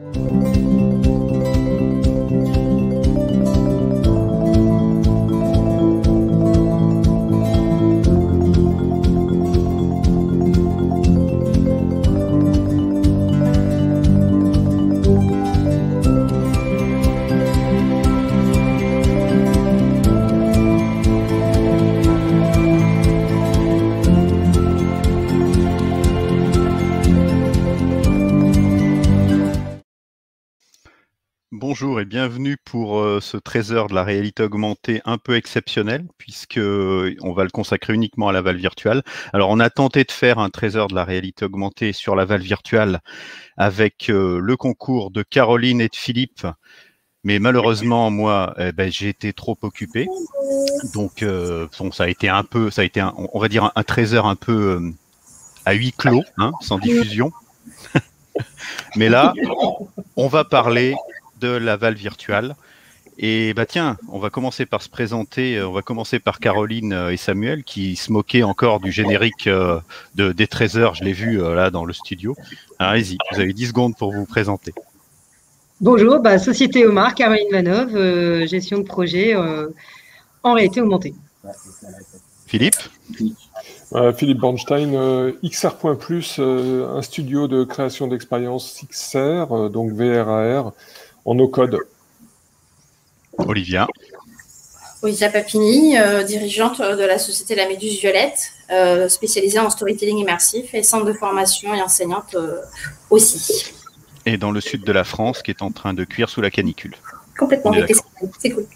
Bonjour bienvenue pour euh, ce trésor de la réalité augmentée un peu exceptionnel puisque euh, on va le consacrer uniquement à la valve virtuelle. Alors on a tenté de faire un trésor de la réalité augmentée sur la valve virtuelle avec euh, le concours de Caroline et de Philippe, mais malheureusement moi eh ben, j'ai été trop occupé, donc ça a été un peu, ça a été on va dire un, trésor un peu à huis clos, hein, sans diffusion. mais là on va parler de la valve virtuelle. Et bah tiens, on va commencer par se présenter. Euh, on va commencer par Caroline euh, et Samuel qui se moquaient encore du générique euh, de, des trésors. Je l'ai vu là dans le studio. Allez-y, vous avez 10 secondes pour vous présenter. Bonjour, bah, Société Omar, Caroline Vanov, gestion de projet en réalité augmentée. Philippe? Philippe Bornstein, XR.plus, un studio de création d'expérience XR, donc VRAR en no-code. Olivia. Olivia Papini, euh, dirigeante de la société La Méduse Violette, euh, spécialisée en storytelling immersif et centre de formation et enseignante euh, aussi. Et dans le sud de la France, qui est en train de cuire sous la canicule. Complètement, c'est cool.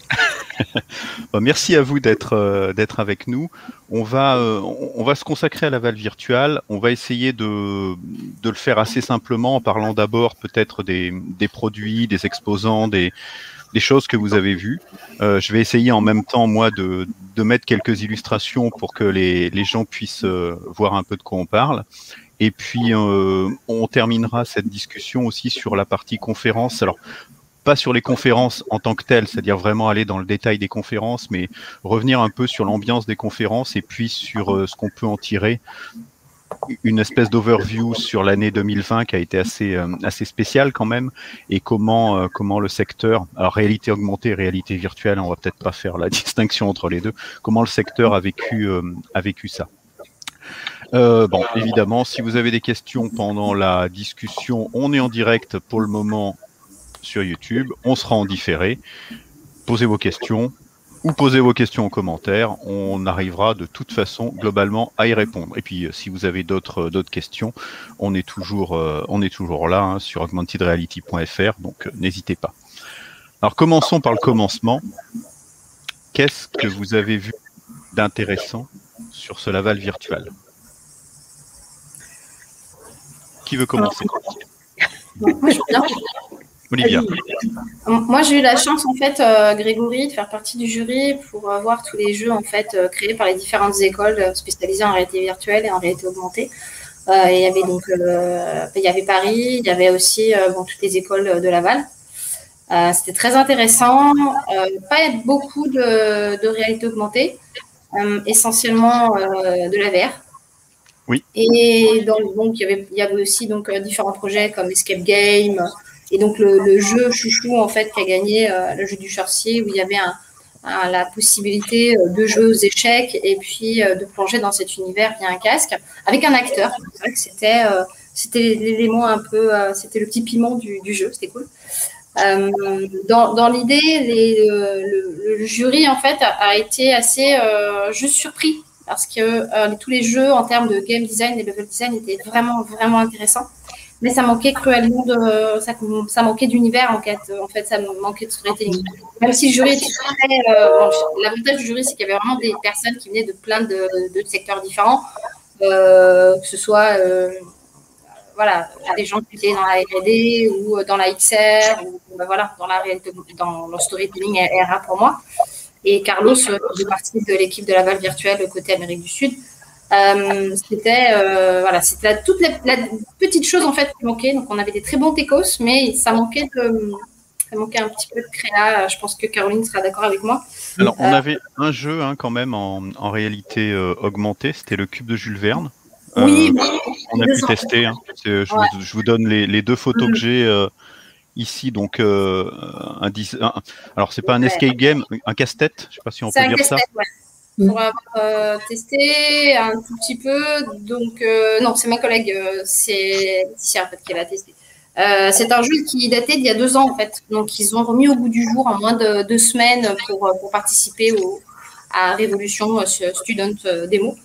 merci à vous d'être d'être avec nous. On va on va se consacrer à la valve virtuelle. On va essayer de, de le faire assez simplement en parlant d'abord peut-être des, des produits, des exposants, des des choses que vous avez vues. Euh, je vais essayer en même temps, moi, de, de mettre quelques illustrations pour que les, les gens puissent euh, voir un peu de quoi on parle. Et puis, euh, on terminera cette discussion aussi sur la partie conférence. Alors, pas sur les conférences en tant que telles, c'est-à-dire vraiment aller dans le détail des conférences, mais revenir un peu sur l'ambiance des conférences et puis sur euh, ce qu'on peut en tirer. Une espèce d'overview sur l'année 2020 qui a été assez euh, assez spéciale quand même et comment euh, comment le secteur, alors réalité augmentée, réalité virtuelle, on va peut-être pas faire la distinction entre les deux. Comment le secteur a vécu a vécu ça. bon, évidemment, si vous avez des questions pendant la discussion, on est en direct pour le moment sur YouTube. On sera en différé. Posez vos questions ou posez vos questions en commentaire. On arrivera de toute façon globalement à y répondre. Et puis, euh, si vous avez d'autres euh, d'autres questions, on est toujours euh, là hein, sur augmentedreality.fr. Donc, n'hésitez pas. Alors, commençons par le commencement. Qu'est-ce que vous avez vu d'intéressant sur ce Laval virtuel? Qui veut commencer? Moi, j'ai eu la chance, en fait, euh, Grégory, de faire partie du jury pour euh, voir tous les jeux, en fait, euh, créés par les différentes écoles spécialisées en réalité virtuelle et en réalité augmentée. il y avait donc, il y avait Paris, il y avait aussi bon, toutes les écoles de Laval. C'était très intéressant. pas beaucoup de, de réalité augmentée, essentiellement de la VR. Oui. Et donc, il y avait, il y avait aussi donc différents projets comme Escape Game, et donc le, jeu chouchou en fait qui a gagné euh, le jeu du sorcier où il y avait la possibilité euh, de jouer aux échecs et puis euh, de plonger dans cet univers via un casque avec un acteur. C'était c'était l'élément un peu, c'était le petit piment du, jeu, c'était cool. dans, l'idée, le, jury en fait a, été assez juste surpris parce que tous les jeux en termes de game design et level design étaient vraiment vraiment intéressants mais ça manquait cruellement de ça, ça manquait d'univers en fait. En fait ça manquait de storytelling même si le jury était euh, l'avantage du jury c'est qu'il y avait vraiment des personnes qui venaient de plein de, secteurs différents. Euh, que ce soit euh, voilà des gens qui étaient dans la R&D ou dans la XR ou ben voilà dans la dans le storytelling RA pour moi. Et Carlos fait partie de l'équipe de la Val virtuelle côté Amérique du Sud euh, c'était euh, voilà, c'était toute la, petite chose en fait qui manquait. Donc on avait des très bons techos, mais ça manquait de ça manquait un petit peu de créa. Je pense que Caroline sera d'accord avec moi. Alors on euh, avait un jeu hein, quand même en, en réalité augmentée, c'était le cube de Jules Verne. Oui, on a pu tester. Hein. Je, vous, donne les, les, deux photos que j'ai ici donc euh, un, un, alors c'est pas un escape game, un casse-tête, je sais pas si on peut dire ça. Ouais. Pour avoir euh, testé un tout petit peu, donc euh, non, c'est ma collègue, euh, c'est Laetitia en fait qui l'a testé. Euh, c'est un jeu qui datait d'il y a deux ans en fait, donc ils ont remis au bout du jour en moins de deux semaines pour, pour participer au, à Révolution Student Demo.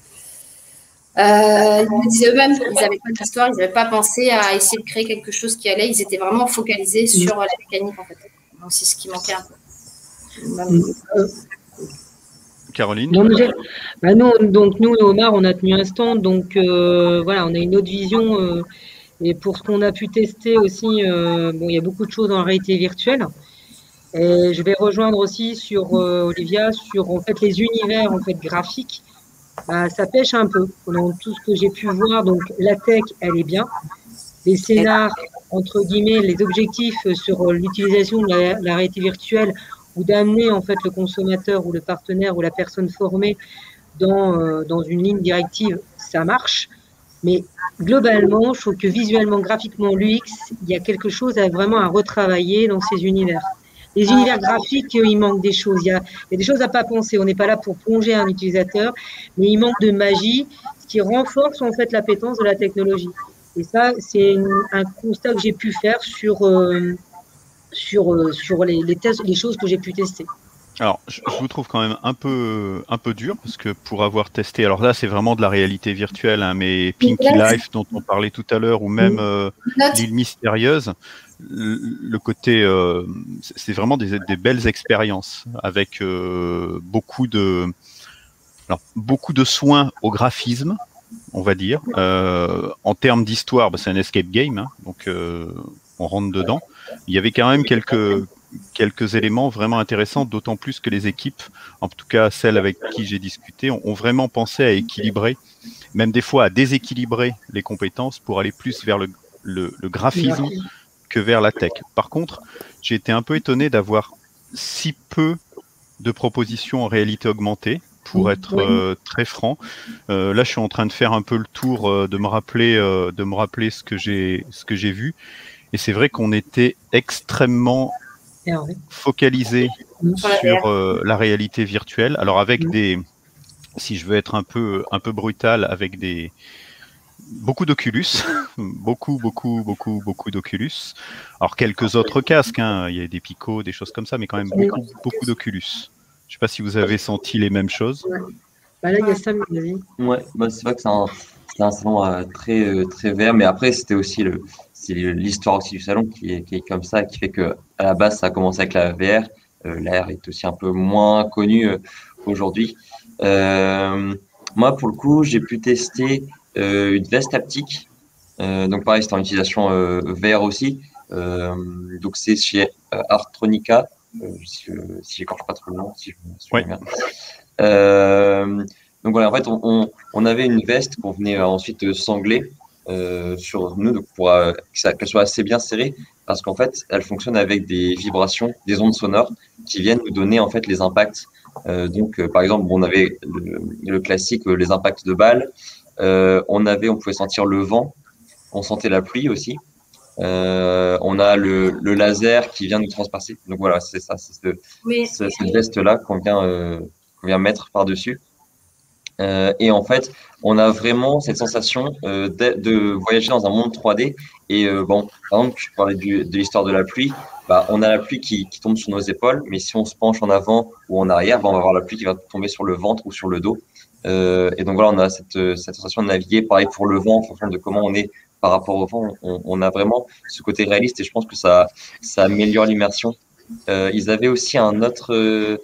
Euh, ils me disaient eux-mêmes qu'ils n'avaient pas d'histoire, ils n'avaient pas pensé à essayer de créer quelque chose qui allait, ils étaient vraiment focalisés sur la mécanique en fait. Donc c'est ce qui manquait un peu. Caroline non, bah nous, donc nous, Omar, on a tenu un stand, donc euh, voilà, on a une autre vision. Euh, et pour ce qu'on a pu tester aussi, euh, bon, il y a beaucoup de choses en réalité virtuelle. Et je vais rejoindre aussi sur Olivia sur en fait les univers en fait graphiques bah, ça pêche un peu. Dans tout ce que j'ai pu voir, donc la tech, elle est bien. Les scénars, entre guillemets, les objectifs sur l'utilisation de la, réalité virtuelle ou d'amener en fait le consommateur ou le partenaire ou la personne formée dans, euh, dans une ligne directive, ça marche. Mais globalement, je trouve que visuellement, graphiquement, l'UX, il y a quelque chose à vraiment à retravailler dans ces univers. Les univers graphiques, il manque des choses. Il y a, des choses à pas penser. On n'est pas là pour plonger un utilisateur, mais il manque de magie, ce qui renforce en fait l'appétence de la technologie. Et ça, c'est un constat que j'ai pu faire sur, euh, sur, euh, sur les, les, tests, les choses que j'ai pu tester. Alors, je, vous trouve quand même un peu, un peu dur parce que pour avoir testé, alors là, c'est vraiment de la réalité virtuelle, hein, mais Pinky Life dont on parlait tout à l'heure, ou même euh, l'île mystérieuse, le côté, euh, c'est vraiment des, des, belles expériences avec euh, beaucoup de, alors, beaucoup de soins au graphisme, on va dire. Euh, en termes d'histoire, bah, c'est un escape game, hein, donc euh, on rentre dedans. Il y avait quand même quelques quelques éléments vraiment intéressants, d'autant plus que les équipes, en tout cas celles avec qui j'ai discuté, ont, vraiment pensé à équilibrer, même des fois à déséquilibrer les compétences pour aller plus vers le, le, le graphisme que vers la tech. Par contre, j'ai été un peu étonné d'avoir si peu de propositions en réalité augmentée, pour être euh, très franc. Euh, là, je suis en train de faire un peu le tour, euh, de me rappeler, de me rappeler ce que j'ai, ce que j'ai vu. Et c'est vrai qu'on était extrêmement focalisé sur euh, la réalité virtuelle. Alors avec des, si je veux être un peu, un peu brutal, avec des, beaucoup d'Oculus, beaucoup, beaucoup, beaucoup, beaucoup d'Oculus. Alors quelques autres casques, hein. il y a des Pico, des choses comme ça, mais quand même beaucoup, beaucoup d'Oculus. Je sais pas si vous avez senti les mêmes choses. Bah là, il y a Sam, vas-y. Ouais, bah c'est vrai que c'est un, un, salon euh, très, euh, très vert, mais après, c'était aussi le, c'est l'histoire aussi du salon qui est, qui est, comme ça, qui fait que à la base, ça a commencé avec la VR. Euh, L'AR est aussi un peu moins connu euh, aujourd'hui. Euh, moi, pour le coup, j'ai pu tester une veste haptique. Donc pareil, c'est en utilisation VR aussi. donc c'est chez Artronica, si, si j'écorche pas trop le nom, si je me souviens bien. donc voilà, en fait, on, on, on avait une veste qu'on venait ensuite sangler euh, sur nous donc pour euh, qu'elle soit assez bien serrée parce qu'en fait elle fonctionne avec des vibrations, des ondes sonores qui viennent nous donner en fait les impacts. Euh, donc par exemple on avait le, le, classique les impacts de balles, on avait on pouvait sentir le vent, on sentait la pluie aussi. on a le, le, laser qui vient nous transpercer. Donc voilà, c'est ça, c'est ce, oui. cette veste là qu'on vient, vient mettre par dessus. Euh, et en fait, on a vraiment cette sensation euh, de, voyager dans un monde 3D. Et euh, bon, par exemple, je parlais de l'histoire de la pluie. Bah, on a la pluie qui, tombe sur nos épaules, mais si on se penche en avant ou en arrière, bah, on va avoir la pluie qui va tomber sur le ventre ou sur le dos. Et donc voilà, on a cette, sensation de naviguer. Pareil pour le vent, en fonction de comment on est par rapport au vent, on, a vraiment ce côté réaliste. Et je pense que ça, améliore l'immersion. Ils avaient aussi un autre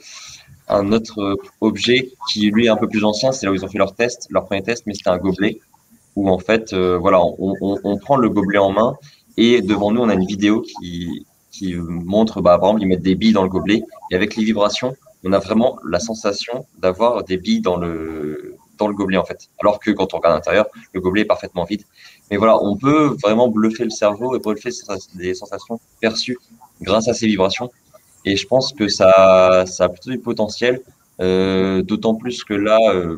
un autre objet qui lui est un peu plus ancien, c'est là où ils ont fait leur test, leur premier test, mais c'était un gobelet où en fait, euh, voilà, on, prend le gobelet en main et devant nous on a une vidéo qui, qui montre, bah, par exemple, ils mettent des billes dans le gobelet et avec les vibrations, on a vraiment la sensation d'avoir des billes dans le dans le gobelet en fait. Alors que quand on regarde à l'intérieur, le gobelet est parfaitement vide. Mais voilà, on peut vraiment bluffer le cerveau et bluffer des sensations perçues grâce à ces vibrations. Et je pense que ça, ça a plutôt du potentiel, euh, d'autant plus que là, euh,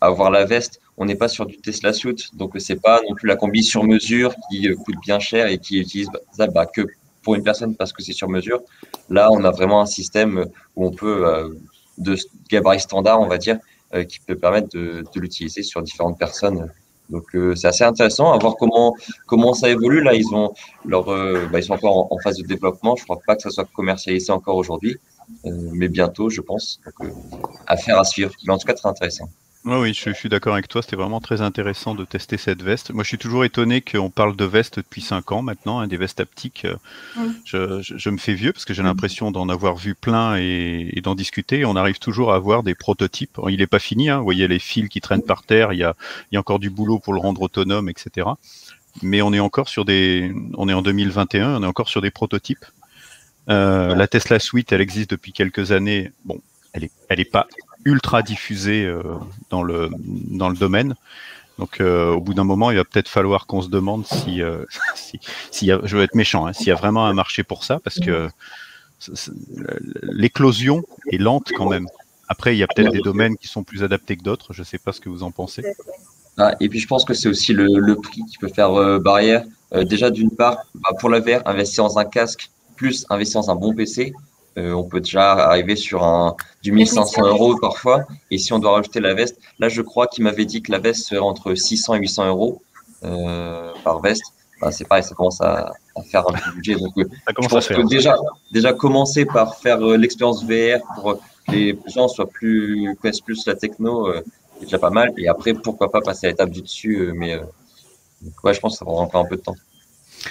avoir la veste, on n'est pas sur du Tesla suit, donc c'est pas non plus la combi sur mesure qui euh, coûte bien cher et qui est utilisable bah, que pour une personne parce que c'est sur mesure. Là, on a vraiment un système où on peut, euh, de gabarit standard, on va dire, euh, qui peut permettre de l'utiliser sur différentes personnes. Donc euh, c'est assez intéressant à voir comment comment ça évolue. Là, ils ont leur, bah, ils sont encore en, phase de développement. Je crois pas que ça soit commercialisé encore aujourd'hui, mais bientôt, je pense. Affaire à suivre. Mais en tout cas, très intéressant oui, je, suis d'accord avec toi. C'était vraiment très intéressant de tester cette veste. Moi, je suis toujours étonné qu'on parle de veste depuis 5 ans maintenant, hein, des vestes haptiques. Euh, je, me fais vieux parce que j'ai l'impression d'en avoir vu plein et, d'en discuter. On arrive toujours à avoir des prototypes. Il n'est pas fini. Hein. Vous voyez les fils qui traînent par terre. Il y, a, encore du boulot pour le rendre autonome, etc. Mais on est encore sur des. On est en 2021. On est encore sur des prototypes. Euh, la Tesla Suite, elle existe depuis quelques années. Bon, elle est, elle est pas ultra diffusée euh, dans, le, dans le domaine. Donc euh, au bout d'un moment, il va peut-être falloir qu'on se demande si, euh, je veux être méchant, hein, s'il y a vraiment un marché pour ça, parce que l'éclosion est lente quand même. Après, il y a peut-être des domaines qui sont plus adaptés que d'autres. Je ne sais pas ce que vous en pensez. Ah, et puis je pense que c'est aussi le, prix qui peut faire barrière. déjà, d'une part, bah, pour la investir dans un casque plus investir dans un bon PC, euh, on peut déjà arriver sur un, du 1500 euros parfois. Et si on doit rajouter la veste, là, je crois qu'il m'avait dit que la veste serait entre 600 et 800 euros euh, par veste. Bah, c'est pareil, ça commence à, faire un peu de budget. Donc, euh, je pense que déjà, déjà commencer par faire l'expérience VR pour que les gens soient plus, connaissent plus la techno, c'est déjà pas mal. Et après, pourquoi pas passer à l'étape du dessus. mais ouais, je pense que ça prendra encore un peu de temps.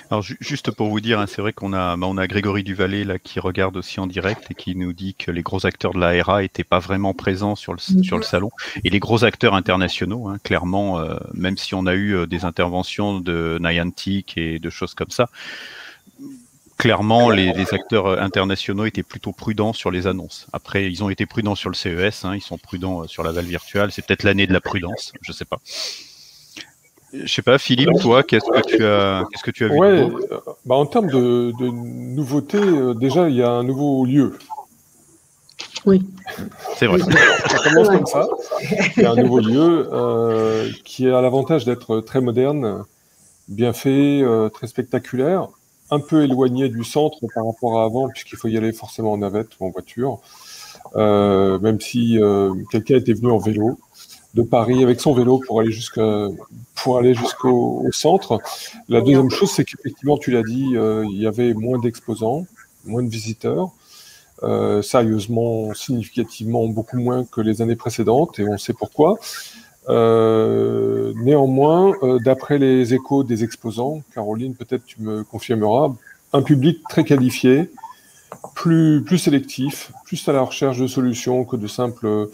Alors juste pour vous dire, hein, c'est vrai qu'on a, bah, on a Grégory Duvalet là qui regarde aussi en direct et qui nous dit que les gros acteurs de la RA n'étaient pas vraiment présents sur le, sur le salon. Et les gros acteurs internationaux, hein, clairement, euh, même si on a eu euh, des interventions de Niantic et de choses comme ça, clairement les, acteurs euh, internationaux étaient plutôt prudents sur les annonces. Après, ils ont été prudents sur le CES, hein, ils sont prudents sur la Val virtuelle. C'est peut-être l'année de la prudence, je sais pas. Je sais pas, Philippe, toi, qu'est-ce que tu as, qu'est-ce que tu as vu ouais, bah En termes de, de nouveautés, euh, déjà, il y a un nouveau lieu. Oui. C'est vrai. ça commence comme ça. Il y a un nouveau lieu euh, qui a l'avantage d'être très moderne, bien fait, euh, très spectaculaire, un peu éloigné du centre par rapport à avant, puisqu'il faut y aller forcément en navette ou en voiture. même si quelqu'un était venu en vélo, de Paris avec son vélo pour aller jusqu'au centre. La deuxième chose, c'est qu'effectivement, tu l'as dit, euh, il y avait moins d'exposants, moins de visiteurs, euh, sérieusement, significativement beaucoup moins que les années précédentes, et on sait pourquoi. Euh, néanmoins, d'après les échos des exposants, Caroline, peut-être tu me confirmeras, un public très qualifié, plus, plus sélectif, plus à la recherche de solutions que de simples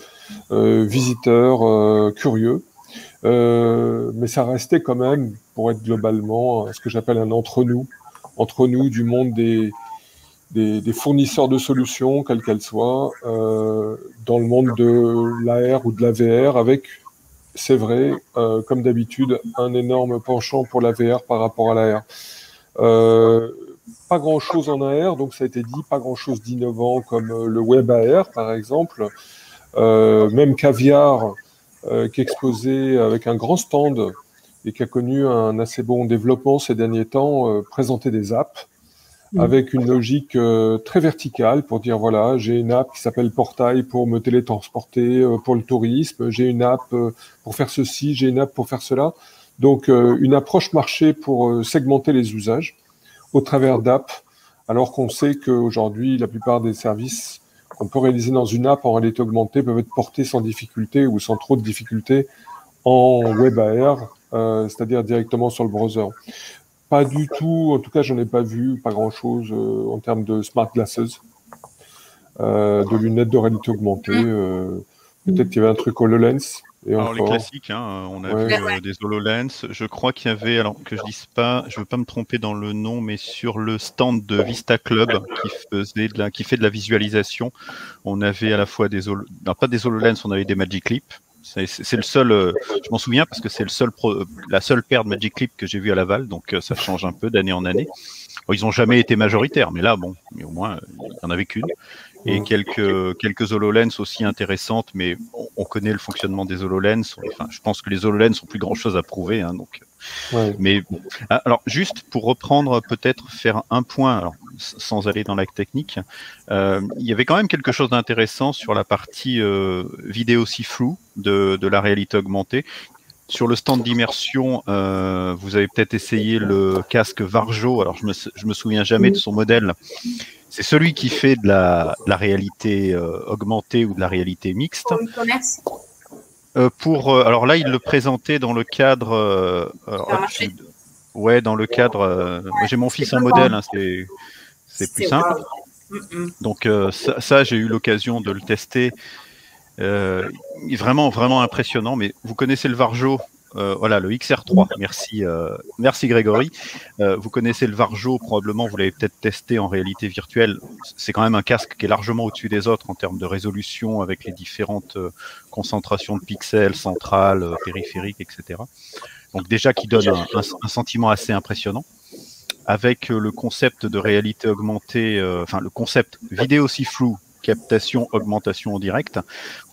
euh, visiteurs euh, curieux. Euh, mais ça restait quand même, pour être globalement, ce que j'appelle un entre-nous, entre nous du monde des, des, des fournisseurs de solutions, quelles qu'elles soient, euh, dans le monde de l'AR ou de la VR, avec, c'est vrai, euh, comme d'habitude, un énorme penchant pour la VR par rapport à l'AR. Pas grand-chose en AR, donc ça a été dit, pas grand-chose d'innovant comme euh, le web AR par exemple. Euh, même Caviar, euh, qui exposait avec un grand stand et qui a connu un assez bon développement ces derniers temps, euh, présentait des apps mm. avec une logique très verticale pour dire voilà, j'ai une app qui s'appelle Portail pour me télétransporter pour le tourisme, j'ai une app pour faire ceci, j'ai une app pour faire cela. Donc une approche marché pour segmenter les usages au travers d'apps, alors qu'on sait qu'aujourd'hui, la plupart des services qu'on peut réaliser dans une app en réalité augmentée peuvent être portés sans difficulté ou sans trop de difficulté en web AR, euh, c'est-à-dire directement sur le browser. Pas du tout, en tout cas, j'en ai pas vu, pas grand-chose euh, en termes de smart glasses, euh, de lunettes de réalité augmentée. Euh, peut-être qu'il y avait un truc HoloLens, alors les classiques, hein, on a vu euh, des HoloLens. Je crois qu'il y avait, alors que je dise pas, je veux pas me tromper dans le nom, mais sur le stand de Vista Club qui faisait de la, qui fait de la visualisation, on avait à la fois des, non, pas des HoloLens, on avait des Magic Clip. C'est le seul, euh, je m'en souviens parce que c'est le seul, la seule paire de Magic Clip que j'ai vu à Laval, donc euh, ça change un peu d'année en année. ils ont jamais été majoritaires, mais là, bon, mais au moins, il y en avait qu'une et quelques quelques HoloLens aussi intéressantes, mais on, connaît le fonctionnement des HoloLens. Enfin, je pense que les HoloLens sont plus grand chose à prouver, hein, donc. Mais ah, alors juste pour reprendre peut-être faire un point. Alors sans aller dans la technique. il y avait quand même quelque chose d'intéressant sur la partie vidéo si floue de, de la réalité augmentée sur le stand d'immersion, euh, vous avez peut-être essayé le casque Varjo. Alors, je me, me souviens jamais de son modèle. C'est celui qui fait de la, réalité euh, augmentée ou de la réalité mixte. Pour euh, pour, alors là, il le présentait dans le cadre. ouais, dans le cadre. J'ai mon fils en modèle, hein, c'est plus simple. Donc ça j'ai eu l'occasion de le tester euh, vraiment, vraiment impressionnant. Mais vous connaissez le Varjo? Euh, voilà, le XR3. Merci, euh, merci Grégory. Euh, vous connaissez le Varjo, probablement, vous l'avez peut-être testé en réalité virtuelle. C'est quand même un casque qui est largement au-dessus des autres en termes de résolution avec les différentes concentrations de pixels, centrales, périphériques, etc. Donc déjà qui donne un, un, sentiment assez impressionnant. Avec le concept de réalité augmentée, enfin le concept vidéo si flou captation, augmentation en direct.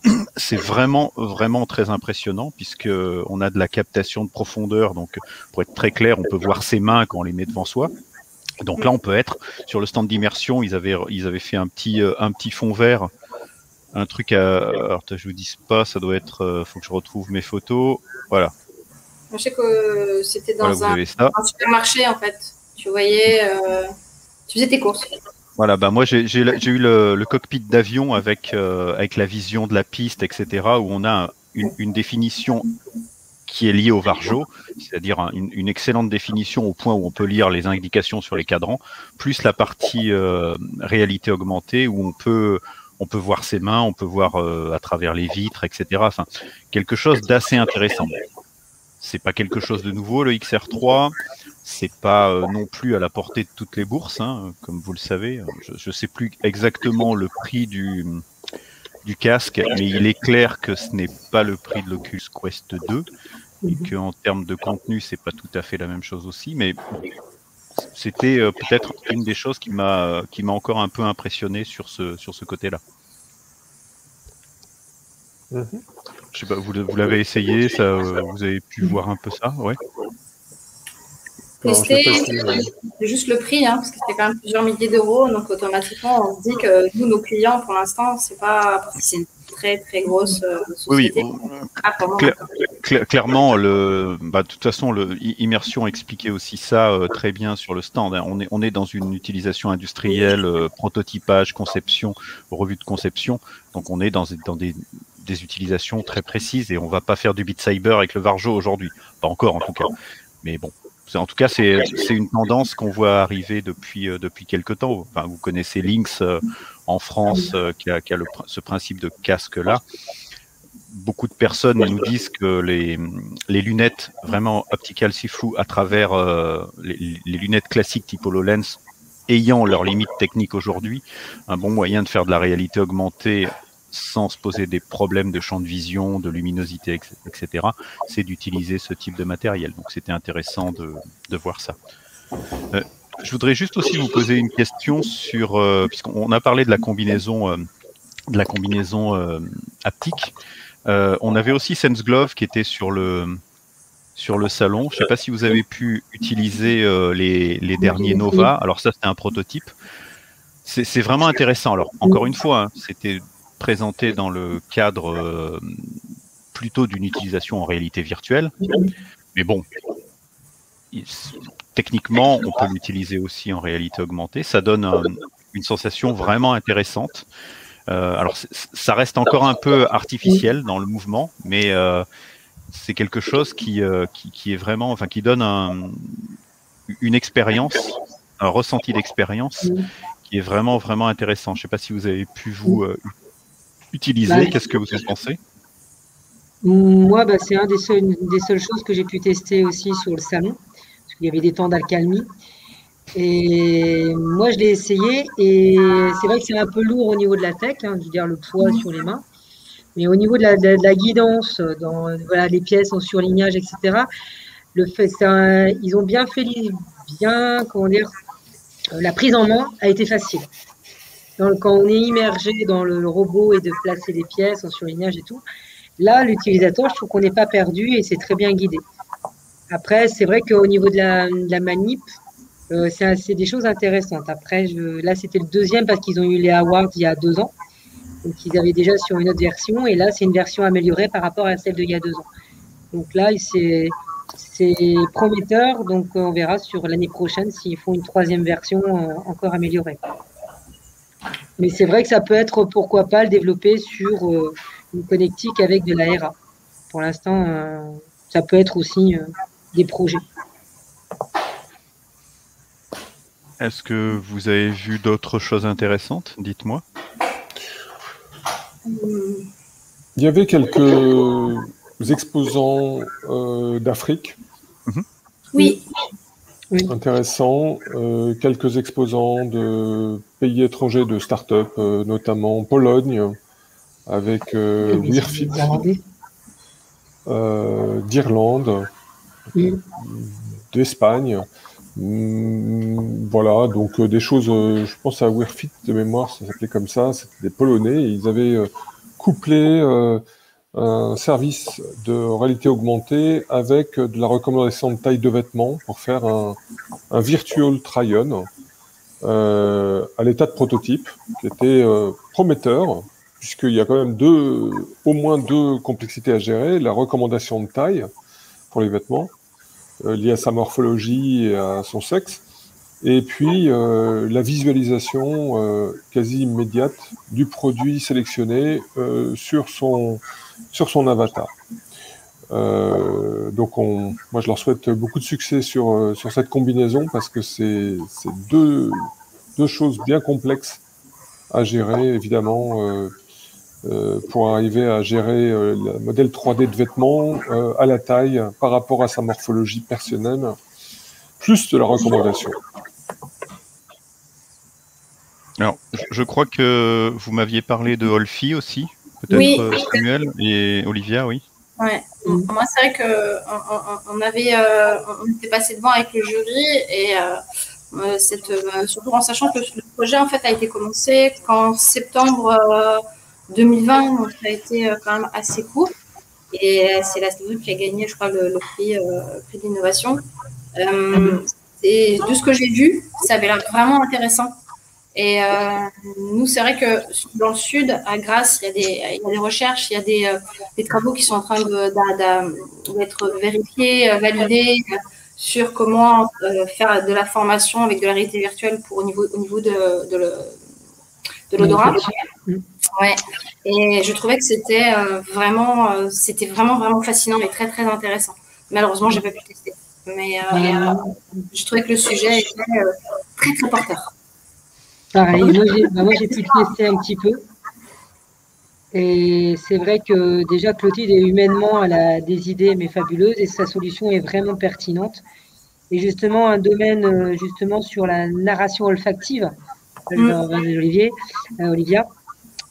C'est vraiment, vraiment très impressionnant puisque on a de la captation de profondeur. Donc, pour être très clair, on peut voir ses mains quand on les met devant soi. Donc là, on peut être sur le stand d'immersion. Ils avaient, ils avaient fait un petit, euh, un petit fond vert, un truc à. Alors, je vous dis pas, ça doit être. Euh, faut que je retrouve mes photos. Voilà. Je sais que c'était dans un, supermarché en fait. Tu voyais, euh, tu faisais tes courses. Voilà, bah moi j'ai eu le, cockpit d'avion avec, euh, avec la vision de la piste, etc., où on a une, définition qui est liée au Varjo, c'est-à-dire une, excellente définition au point où on peut lire les indications sur les cadrans, plus la partie euh, réalité augmentée où on peut on peut voir ses mains, on peut voir euh, à travers les vitres, etc. Enfin, quelque chose d'assez intéressant. C'est pas quelque chose de nouveau le XR3 c'est pas euh, non plus à la portée de toutes les bourses, hein, comme vous le savez. Je ne sais plus exactement le prix du, du casque, mais il est clair que ce n'est pas le prix de l'Oculus Quest 2 et qu'en termes de contenu, c'est pas tout à fait la même chose aussi. Mais c'était euh, peut-être une des choses qui m'a qui m'a encore un peu impressionné sur ce sur ce côté-là. Mhm. Je sais pas, vous, vous l'avez essayé, ça, vous avez pu voir un peu ça, ouais. Tester, c'est juste le prix, hein, parce que c'était quand même plusieurs milliers d'euros. Donc, automatiquement, on se dit que nous, nos clients, pour l'instant, c'est pas. C'est une très, très grosse euh, société. Oui, ah, clairement, le, bah, de toute façon, le, Immersion expliquait aussi ça euh, très bien sur le stand. Hein. On, est, on est dans une utilisation industrielle, euh, prototypage, conception, revue de conception. Donc, on est dans, dans des, des utilisations très précises et on va pas faire du bit cyber avec le Varjo aujourd'hui. Pas encore, en tout cas. Mais bon, en tout cas, c'est une tendance qu'on voit arriver depuis, euh, depuis quelques temps. Enfin, vous connaissez Lynx euh, en France euh, qui a, qui a le, ce principe de casque-là. Beaucoup de personnes nous disent que les, les lunettes vraiment optical si flou à travers les, les, lunettes classiques type HoloLens ayant leurs limites techniques aujourd'hui, un bon moyen de faire de la réalité augmentée sans se poser des problèmes de champ de vision, de luminosité, etc., c'est d'utiliser ce type de matériel. Donc c'était intéressant de, voir ça. Euh, je voudrais juste aussi vous poser une question sur, euh, puisqu'on a parlé de la combinaison, euh, de la combinaison euh, haptique. on avait aussi Sense Glove qui était sur le sur le salon. Je ne sais pas si vous avez pu utiliser les, les derniers Nova. Alors ça, c'était un prototype. C'est vraiment intéressant. Alors encore une fois, hein, c'était présenté dans le cadre euh, plutôt d'une utilisation en réalité virtuelle. Mais bon, techniquement, on peut l'utiliser aussi en réalité augmentée. Ça donne une sensation vraiment intéressante. Euh, alors, ça reste encore un peu artificiel dans le mouvement, mais euh, c'est quelque chose qui, qui, est vraiment, enfin, qui donne une expérience, un ressenti d'expérience qui est vraiment, vraiment intéressant. Je ne sais pas si vous avez pu vous utiliser. Bah, Qu'est-ce que vous en pensez? Moi, bah, c'est un des seuls, des seules choses que j'ai pu tester aussi sur le salon, parce qu'il y avait des temps d'alcalmie. Et moi, je l'ai essayé et c'est vrai que c'est un peu lourd au niveau de la tech, hein, je veux dire le poids sur les mains. Mais au niveau de la, de, la guidance, dans voilà, les pièces en surlignage, etc., le fait, ils ont bien fait, bien, comment dire, la prise en main a été facile quand on est immergé dans le, robot et de placer les pièces en surlignage et tout, là, l'utilisateur, je trouve qu'on n'est pas perdu et c'est très bien guidé. Après, c'est vrai qu'au niveau de la, manip, Euh, c'est des choses intéressantes. Après, là, c'était le deuxième parce qu'ils ont eu les awards il y a deux ans. Donc, ils avaient déjà sur une autre version. Et là, c'est une version améliorée par rapport à celle d'il y a deux ans. Donc là, c'est prometteur. Donc, on verra sur l'année prochaine s'ils font une troisième version euh, encore améliorée. Mais c'est vrai que ça peut être, pourquoi pas, le développer sur euh, une connectique avec de la RA. Pour l'instant, ça peut être aussi des projets. Est-ce que vous avez vu d'autres choses intéressantes Dites-moi? Il y avait quelques exposants euh, d'Afrique. Mhm. Oui. Intéressants. Euh, quelques exposants de pays étrangers de start-up, euh, notamment Pologne, avec Wearfit, d'Irlande, d'Espagne. Mm, voilà, donc euh, des choses, euh, je pense à Wearfit de mémoire, ça s'appelait comme ça, c'était des Polonais, ils avaient euh, couplé un service de réalité augmentée avec de la recommandation de taille de vêtements pour faire un, un virtual try-on à l'état de prototype, qui était prometteur, puisqu'il y a quand même deux, au moins deux complexités à gérer, la recommandation de taille pour les vêtements, euh, lié à sa morphologie et à son sexe, et puis euh, la visualisation euh, quasi immédiate du produit sélectionné sur, son, sur son avatar. donc on, moi je leur souhaite beaucoup de succès sur, sur cette combinaison parce que c'est deux, choses bien complexes à gérer évidemment euh, pour arriver à gérer euh, le modèle 3D de vêtements euh, à la taille par rapport à sa morphologie personnelle, plus de la recommandation. Alors, je crois que vous m'aviez parlé de Olfi aussi, peut-être Samuel et Olivia, oui. Ouais. Moi, c'est vrai qu'on on avait, on était passé devant avec le jury et cette, surtout en sachant que le projet en fait a été commencé qu'en septembre 2020, donc ça a été euh, quand même assez court. Et euh, c'est la startup qui a gagné, je crois, le, prix, euh, prix d'innovation. et de ce que j'ai vu, ça avait l'air vraiment intéressant. Et nous, c'est vrai que dans le sud, à Grasse, il y a des, il y a des recherches, il y a des, des, travaux qui sont en train d'être vérifiés, validés sur comment faire de la formation avec de la réalité virtuelle pour au niveau, au niveau de, de, de l'odorat. Ouais. Et je trouvais que c'était euh, vraiment, euh, c'était vraiment, vraiment fascinant et très, très intéressant. Malheureusement, j'ai pas pu tester. Mais euh, je trouvais que le sujet était très, très porteur. Pareil, bah, moi j'ai pu tester un petit peu. Et c'est vrai que déjà Clotilde est humainement, elle a des idées mais fabuleuses et sa solution est vraiment pertinente. Et justement, un domaine justement sur la narration olfactive, mm. Olivier, Olivia,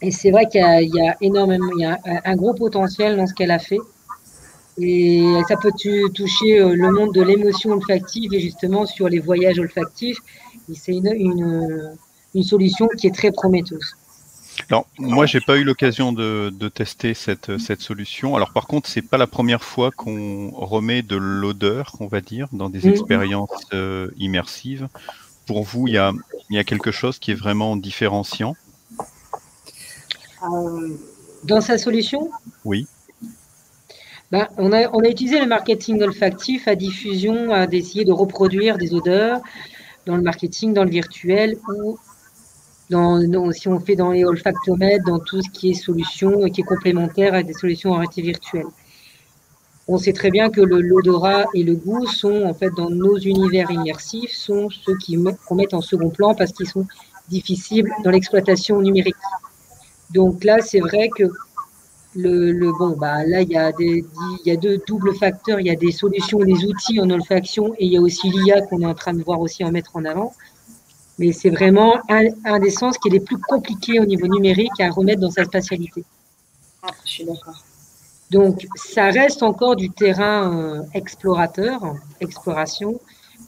et c'est vrai qu'il y, a énormément, il y a un, gros potentiel dans ce qu'elle a fait. Et ça peut toucher euh, le monde de l'émotion olfactive et justement sur les voyages olfactifs. c'est une, une, une, solution qui est très prometteuse. Alors, moi, j'ai pas eu l'occasion de, de, tester cette, cette solution. Alors, par contre, c'est pas la première fois qu'on remet de l'odeur, on va dire, dans des mm. expériences euh, immersives. Pour vous, il y a, y a quelque chose qui est vraiment différenciant? Dans sa solution? Oui. Ben, on, a, on, a, utilisé le marketing olfactif à diffusion, à d'essayer de reproduire des odeurs dans le marketing, dans le virtuel ou si on fait dans les olfactomètres, dans tout ce qui est solution et qui est complémentaire à des solutions en réalité virtuelle. On sait très bien que l'odorat et le goût sont, en fait, dans nos univers immersifs, sont ceux qu'on met en second plan parce qu'ils sont difficiles dans l'exploitation numérique. Donc là, c'est vrai que le, bon, bah là, il y a deux doubles facteurs. Il y a des solutions, des outils en olfaction et il y a aussi l'IA qu'on est en train de voir aussi en mettre en avant. Mais c'est vraiment un, des sens qui est les plus compliqués au niveau numérique à remettre dans sa spatialité. Ah, je suis d'accord. Donc, ça reste encore du terrain euh, explorateur, exploration.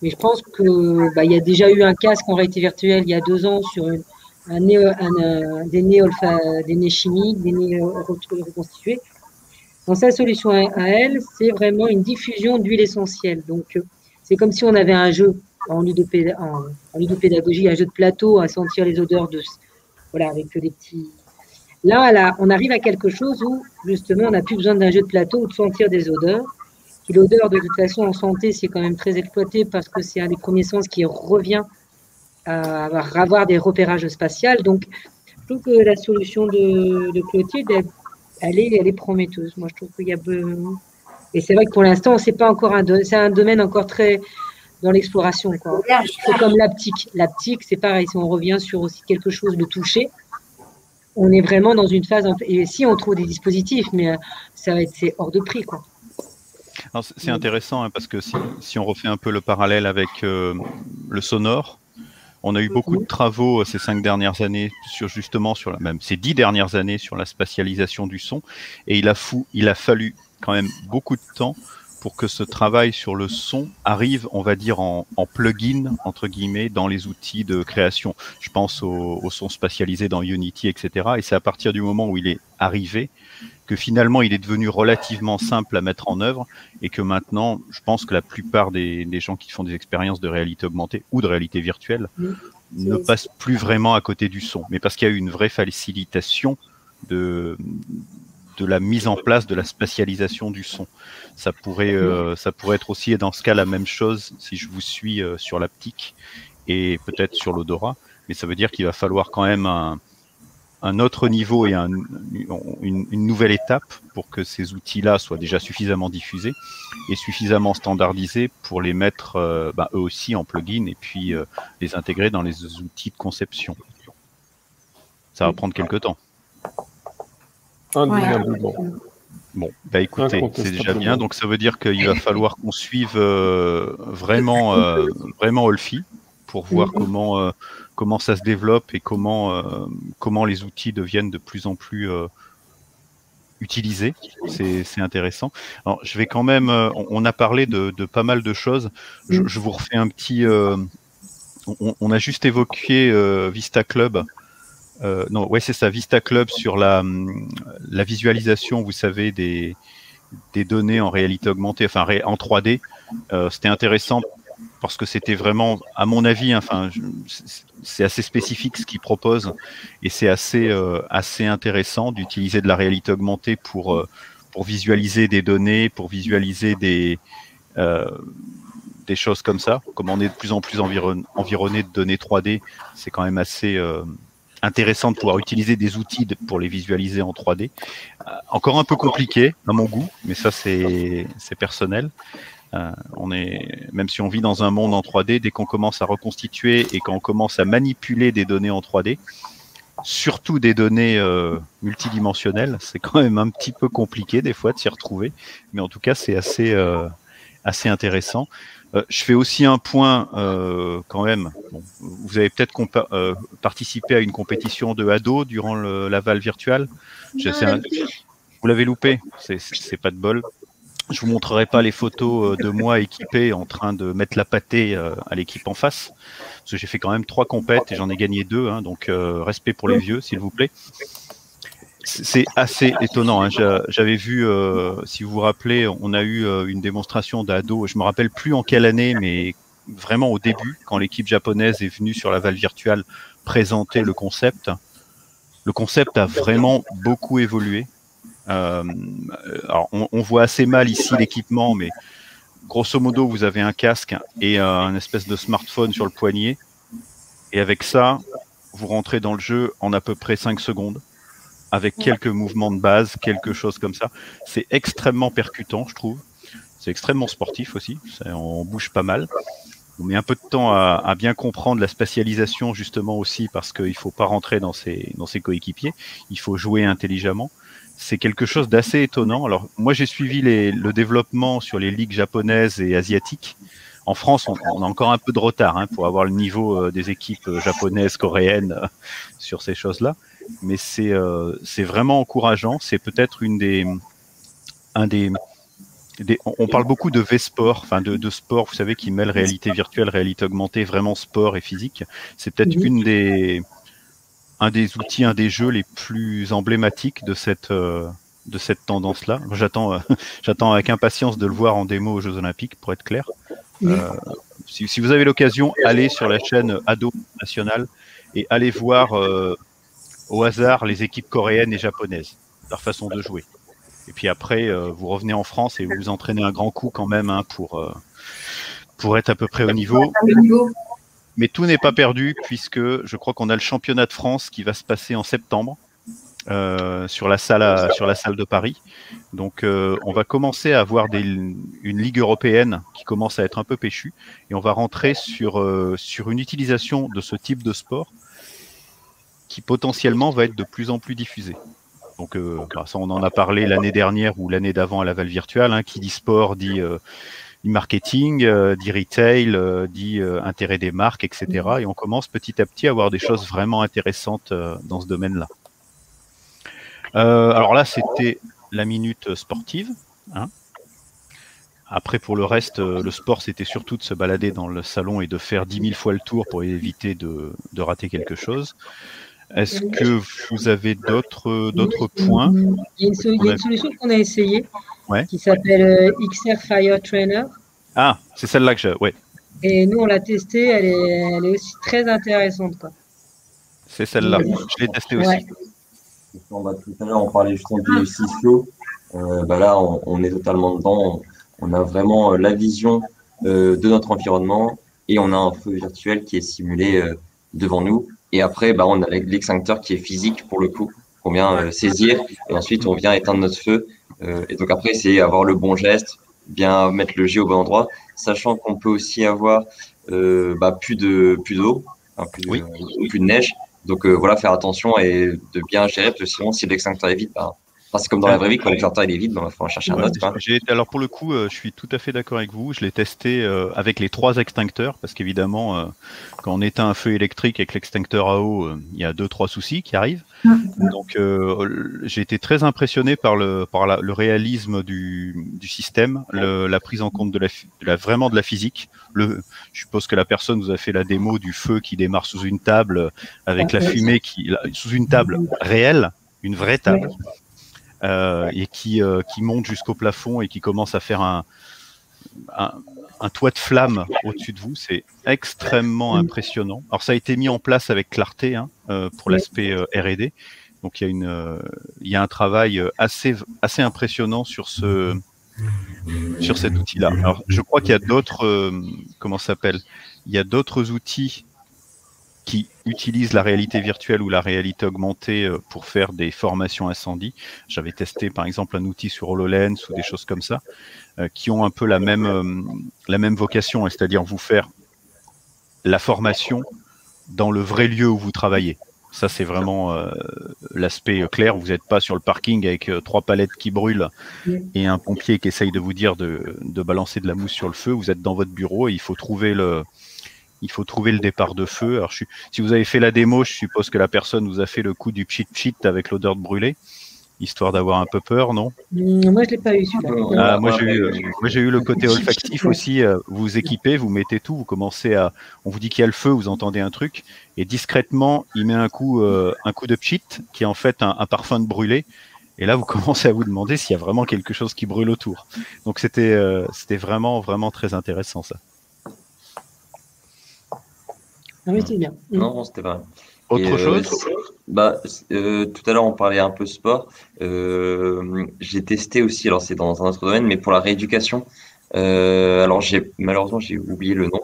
Mais je pense que bah, y a déjà eu un casque en réalité virtuelle il y a deux ans sur une, un des, nez des nez chimiques, des nez reconstitués. Dans sa solution à, elle, c'est vraiment une diffusion d'huile essentielle. Donc, euh, c'est comme si on avait un jeu. En, ludopédagogie, un jeu de plateau, à sentir les odeurs de, voilà, avec des petits. Là, là, on arrive à quelque chose où justement, on n'a plus besoin d'un jeu de plateau ou de sentir des odeurs. L'odeur, de toute façon, en santé, c'est quand même très exploité parce que c'est un des premiers sens qui revient à avoir des repérages spatials. Donc, je trouve que la solution de, de Clotilde, elle, est, elle est prometteuse. Moi, je trouve qu'il y a. Et c'est vrai que pour l'instant, c'est pas encore un, c'est un domaine encore très dans l'exploration. C'est comme l'aptique. L'aptique, c'est pareil. Si on revient sur aussi quelque chose de touché, on est vraiment dans une phase. Et si on trouve des dispositifs, mais euh, ça va être c'est hors de prix, quoi. C'est intéressant hein, parce que si, on refait un peu le parallèle avec euh, le sonore, on a eu beaucoup de travaux euh, ces cinq dernières années sur justement sur la même ces dix dernières années sur la spatialisation du son et il a fou, il a fallu quand même beaucoup de temps pour que ce travail sur le son arrive, on va dire, en, en plugin, entre guillemets, dans les outils de création. Je pense au, au son spatialisé dans Unity, etc. Et c'est à partir du moment où il est arrivé que finalement il est devenu relativement simple à mettre en œuvre et que maintenant, je pense que la plupart des, des gens qui font des expériences de réalité augmentée ou de réalité virtuelle ne passent plus vraiment à côté du son, mais parce qu'il y a eu une vraie facilitation de, de la mise en place de la spatialisation du son. Ça pourrait, euh, ça pourrait être aussi dans ce cas la même chose si je vous suis euh, sur l'aptique et peut-être sur l'odorat, mais ça veut dire qu'il va falloir quand même un, un autre niveau et un, une, une, nouvelle étape pour que ces outils-là soient déjà suffisamment diffusés et suffisamment standardisés pour les mettre euh, bah, eux aussi en plugin et puis les intégrer dans les outils de conception. Ça va prendre quelques temps. Bon, bah écoutez, c'est déjà bien. Donc ça veut dire qu'il va falloir qu'on suive euh, vraiment, euh, vraiment Olfi pour voir comment, euh, comment ça se développe et comment, comment les outils deviennent de plus en plus utilisés. C'est intéressant. Alors je vais quand même, on, a parlé de, de, pas mal de choses. Je, je vous refais un petit. On, on, a juste évoqué Vista Club. Euh, non, ouais, c'est ça, Vista Club sur la, la visualisation, vous savez, des, des données en réalité augmentée, enfin en 3D. Euh, c'était intéressant parce que c'était vraiment, à mon avis, enfin, c'est assez spécifique ce qu'ils proposent et c'est assez, euh, assez intéressant d'utiliser de la réalité augmentée pour, euh, pour visualiser des données, pour visualiser des, euh, des choses comme ça. Comme on est de plus en plus environné de données 3D, c'est quand même assez intéressant de pouvoir utiliser des outils pour les visualiser en 3D. Euh, encore un peu compliqué à mon goût, mais ça c'est personnel. Euh, on est, même si on vit dans un monde en 3D, dès qu'on commence à reconstituer et qu'on commence à manipuler des données en 3D, surtout des données euh, multidimensionnelles, c'est quand même un petit peu compliqué des fois de s'y retrouver, mais en tout cas c'est assez assez intéressant. Euh, je fais aussi un point euh, quand même. Bon, vous avez peut-être euh, participé à une compétition de ado durant le, la Val virtuelle. vous l'avez loupé, c'est pas de bol. Je vous montrerai pas les photos de moi équipé en train de mettre la pâtée à l'équipe en face, parce que j'ai fait quand même trois compètes et j'en ai gagné deux, hein, donc respect pour les vieux, s'il vous plaît. C'est assez étonnant. Hein. J'avais vu, euh, si vous vous rappelez, on a eu euh, une démonstration d'ado. Je me rappelle plus en quelle année, mais vraiment au début, quand l'équipe japonaise est venue sur la Val virtuelle présenter le concept. Le concept a vraiment beaucoup évolué. Euh, alors on, voit assez mal ici l'équipement, mais grosso modo, vous avez un casque et un espèce de smartphone sur le poignet. Et avec ça, vous rentrez dans le jeu en à peu près 5 secondes avec quelques mouvements de base, quelque chose comme ça. C'est extrêmement percutant, je trouve. C'est extrêmement sportif aussi. On bouge pas mal. On met un peu de temps à, à bien comprendre la spatialisation justement aussi parce qu'il faut pas rentrer dans ses, dans ses coéquipiers. Il faut jouer intelligemment. C'est quelque chose d'assez étonnant. Alors moi j'ai suivi les, le développement sur les ligues japonaises et asiatiques. En France, on, on a encore un peu de retard hein, pour avoir le niveau euh, des équipes euh, japonaises, coréennes euh, sur ces choses-là mais c'est euh, c'est vraiment encourageant. C'est peut-être une des un des, des, on parle beaucoup de V-sport, enfin de, de, sport, vous savez, qui mêle réalité virtuelle, réalité augmentée, vraiment sport et physique. C'est peut-être mhm. une des un des outils, un des jeux les plus emblématiques de cette euh, de cette tendance-là. J'attends euh, j'attends avec impatience de le voir en démo aux Jeux Olympiques, pour être clair. Euh, si, vous avez l'occasion, allez sur la chaîne Ado National et allez voir au hasard les équipes coréennes et japonaises, leur façon de jouer. Et puis après, vous revenez en France et vous vous entraînez un grand coup quand même hein, pour, pour être à peu près au niveau. Mais tout n'est pas perdu puisque je crois qu'on a le championnat de France qui va se passer en septembre. Euh, sur la salle sur la salle de Paris. Donc euh, on va commencer à avoir une ligue européenne qui commence à être un peu péchue et on va rentrer sur euh, sur une utilisation de ce type de sport qui potentiellement va être de plus en plus diffusé. Donc bah, ça on en a parlé l'année dernière ou l'année d'avant à la Val Virtuelle. Hein, qui dit sport dit dit marketing, dit retail, dit intérêt des marques, etc. Et on commence petit à petit à avoir des choses vraiment intéressantes dans ce domaine-là. Euh, alors là, c'était la minute sportive. Hein. Après, pour le reste, euh, le sport, c'était surtout de se balader dans le salon et de faire 10 000 fois le tour pour éviter de, rater quelque chose. Est-ce que vous avez d'autres d'autres points Il y a une, solution qu'on a essayée qui s'appelle euh, XR Fire Trainer. Ah, c'est celle-là que j'ai. Ouais. Et nous, on l'a testée. Elle est, elle est aussi très intéressante. C'est celle-là. Je l'ai testée aussi. Bah, tout à l'heure, on parlait justement du CIFLO. Euh, bah là, on, est totalement dedans. On a vraiment euh, la vision euh, de notre environnement et on a un feu virtuel qui est simulé euh, devant nous. Et après, bah, on a l'extincteur qui est physique pour le coup, qu'on vient saisir et ensuite on vient éteindre notre feu. et donc après, c'est avoir le bon geste, bien mettre le jet au bon endroit, sachant qu'on peut aussi avoir bah, plus de plus d'eau, plus, plus de neige. Donc euh, voilà, faire attention et de bien gérer, parce que sinon, si l'extincteur est vide, bah, c'est comme dans la vraie vie, quand l'extincteur est vide, bah, il faut en chercher un autre. alors pour le coup, euh, je suis tout à fait d'accord avec vous. Je l'ai testé euh, avec les trois extincteurs, parce qu'évidemment, quand on éteint un feu électrique avec l'extincteur à eau, il y a deux trois soucis qui arrivent. Donc j'ai été très impressionné par le par le réalisme du, du système, le, la prise en compte de la, de la vraiment de la physique. Le, je suppose que la personne vous a fait la démo du feu qui démarre sous une table avec la fumée qui sous une table réelle, une vraie table, euh, et qui euh, qui monte jusqu'au plafond et qui commence à faire un un, un toit de flamme au-dessus de vous, c'est extrêmement impressionnant. Alors ça a été mis en place avec clarté hein, euh, pour l'aspect euh, R&D. Donc il y a une, euh, il y a un travail assez assez impressionnant sur ce sur cet outil-là. Alors, je crois qu'il y a d'autres, euh, comment s'appelle? Il y a d'autres outils qui utilisent la réalité virtuelle ou la réalité augmentée euh, pour faire des formations incendie. J'avais testé par exemple un outil sur HoloLens ou des choses comme ça, euh, qui ont un peu la même, la même vocation, c'est-à-dire vous faire la formation dans le vrai lieu où vous travaillez. Ça, c'est vraiment euh, l'aspect clair. Vous n'êtes pas sur le parking avec euh, trois palettes qui brûlent et un pompier qui essaye de vous dire de, de, balancer de la mousse sur le feu. Vous êtes dans votre bureau et il faut trouver le, il faut trouver le départ de feu. Alors, je, si vous avez fait la démo, je suppose que la personne vous a fait le coup du cheat cheat avec l'odeur de brûlé histoire d'avoir un peu peur, non? Mmh, Moi, je l'ai pas eu. Ah, moi, j'ai eu, j'ai eu le côté olfactif aussi. Euh, vous vous équipez, vous mettez tout, vous commencez à. On vous dit qu'il y a le feu, vous entendez un truc, et discrètement, il met un coup, euh, un coup de pchit, qui est en fait un, parfum de brûlé. Et là, vous commencez à vous demander s'il y a vraiment quelque chose qui brûle autour. Donc, c'était, euh, c'était vraiment, vraiment très intéressant ça. Ah oui, c'est bien. Non, c'était vrai. Autre chose bah, euh, Tout à l'heure, on parlait un peu sport. Euh, j'ai testé aussi, alors c'est dans un autre domaine, mais pour la rééducation. Euh, alors, j'ai malheureusement, j'ai oublié le nom.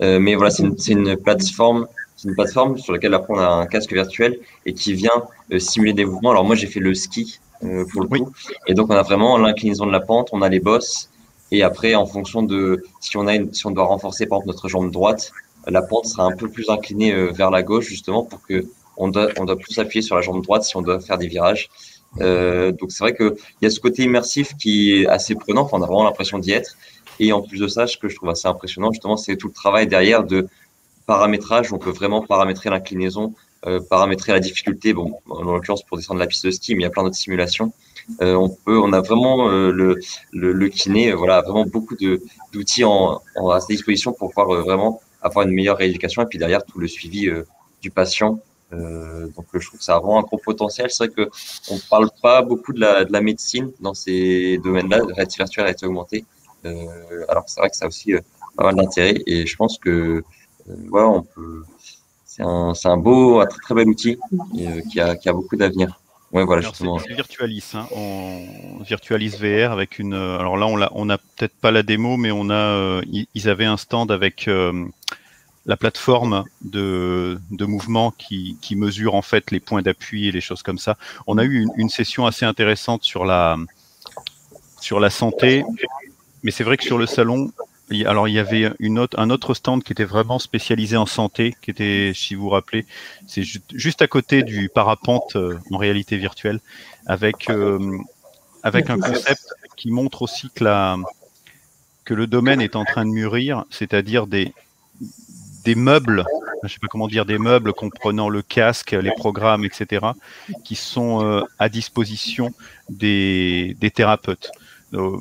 mais voilà, c'est une, une, plateforme une plateforme sur laquelle après on a un casque virtuel et qui vient simuler des mouvements. Alors moi j'ai fait le ski pour le coup et donc on a vraiment l'inclinaison de la pente, on a les bosses et après en fonction de si on a une, si on doit renforcer par exemple notre jambe droite, la pente sera un peu plus inclinée euh, vers la gauche justement pour que on doit, on doit plus appuyer sur la jambe droite si on doit faire des virages. Euh, donc c'est vrai qu'il y a ce côté immersif qui est assez prenant, on a vraiment l'impression d'y être. Et en plus de ça, ce que je trouve assez impressionnant, justement, c'est tout le travail derrière de paramétrage. On peut vraiment paramétrer l'inclinaison, euh, paramétrer la difficulté. Bon, en l'occurrence pour descendre la piste de ski, mais il y a plein d'autres simulations. On peut, on a vraiment le, le, kiné, voilà, vraiment beaucoup d'outils à sa disposition pour pouvoir vraiment avoir une meilleure rééducation et puis derrière tout le suivi euh, du patient. Euh, donc je trouve que ça a vraiment un gros potentiel. C'est vrai que on parle pas beaucoup de la, de la médecine dans ces domaines-là, de réalité virtuelle, réalité augmentée. Euh, alors c'est vrai que ça a aussi pas mal d'intérêt. Et je pense que ouais, on peut. C'est un, un, beau, un très, très bel outil qui, a, qui a beaucoup d'avenir. Ouais, voilà, justement. C'est Virtualis, hein. Virtualis VR avec une. Alors là, on a, on a peut-être pas la démo, mais on a. ils avaient un stand avec la plateforme de, de mouvement qui, qui, mesure en fait les points d'appui et les choses comme ça. On a eu une, session assez intéressante sur la, sur la santé, mais c'est vrai que sur le salon, alors il y avait un autre stand qui était vraiment spécialisé en santé, qui était, si vous vous rappelez, c'est juste à côté du parapente euh, en réalité virtuelle, avec, euh, avec un concept qui montre aussi que, le domaine est en train de mûrir, c'est-à-dire des, des meubles, je sais pas comment dire, des meubles comprenant le casque, les programmes, etc., qui sont euh, à disposition des, des thérapeutes. Euh,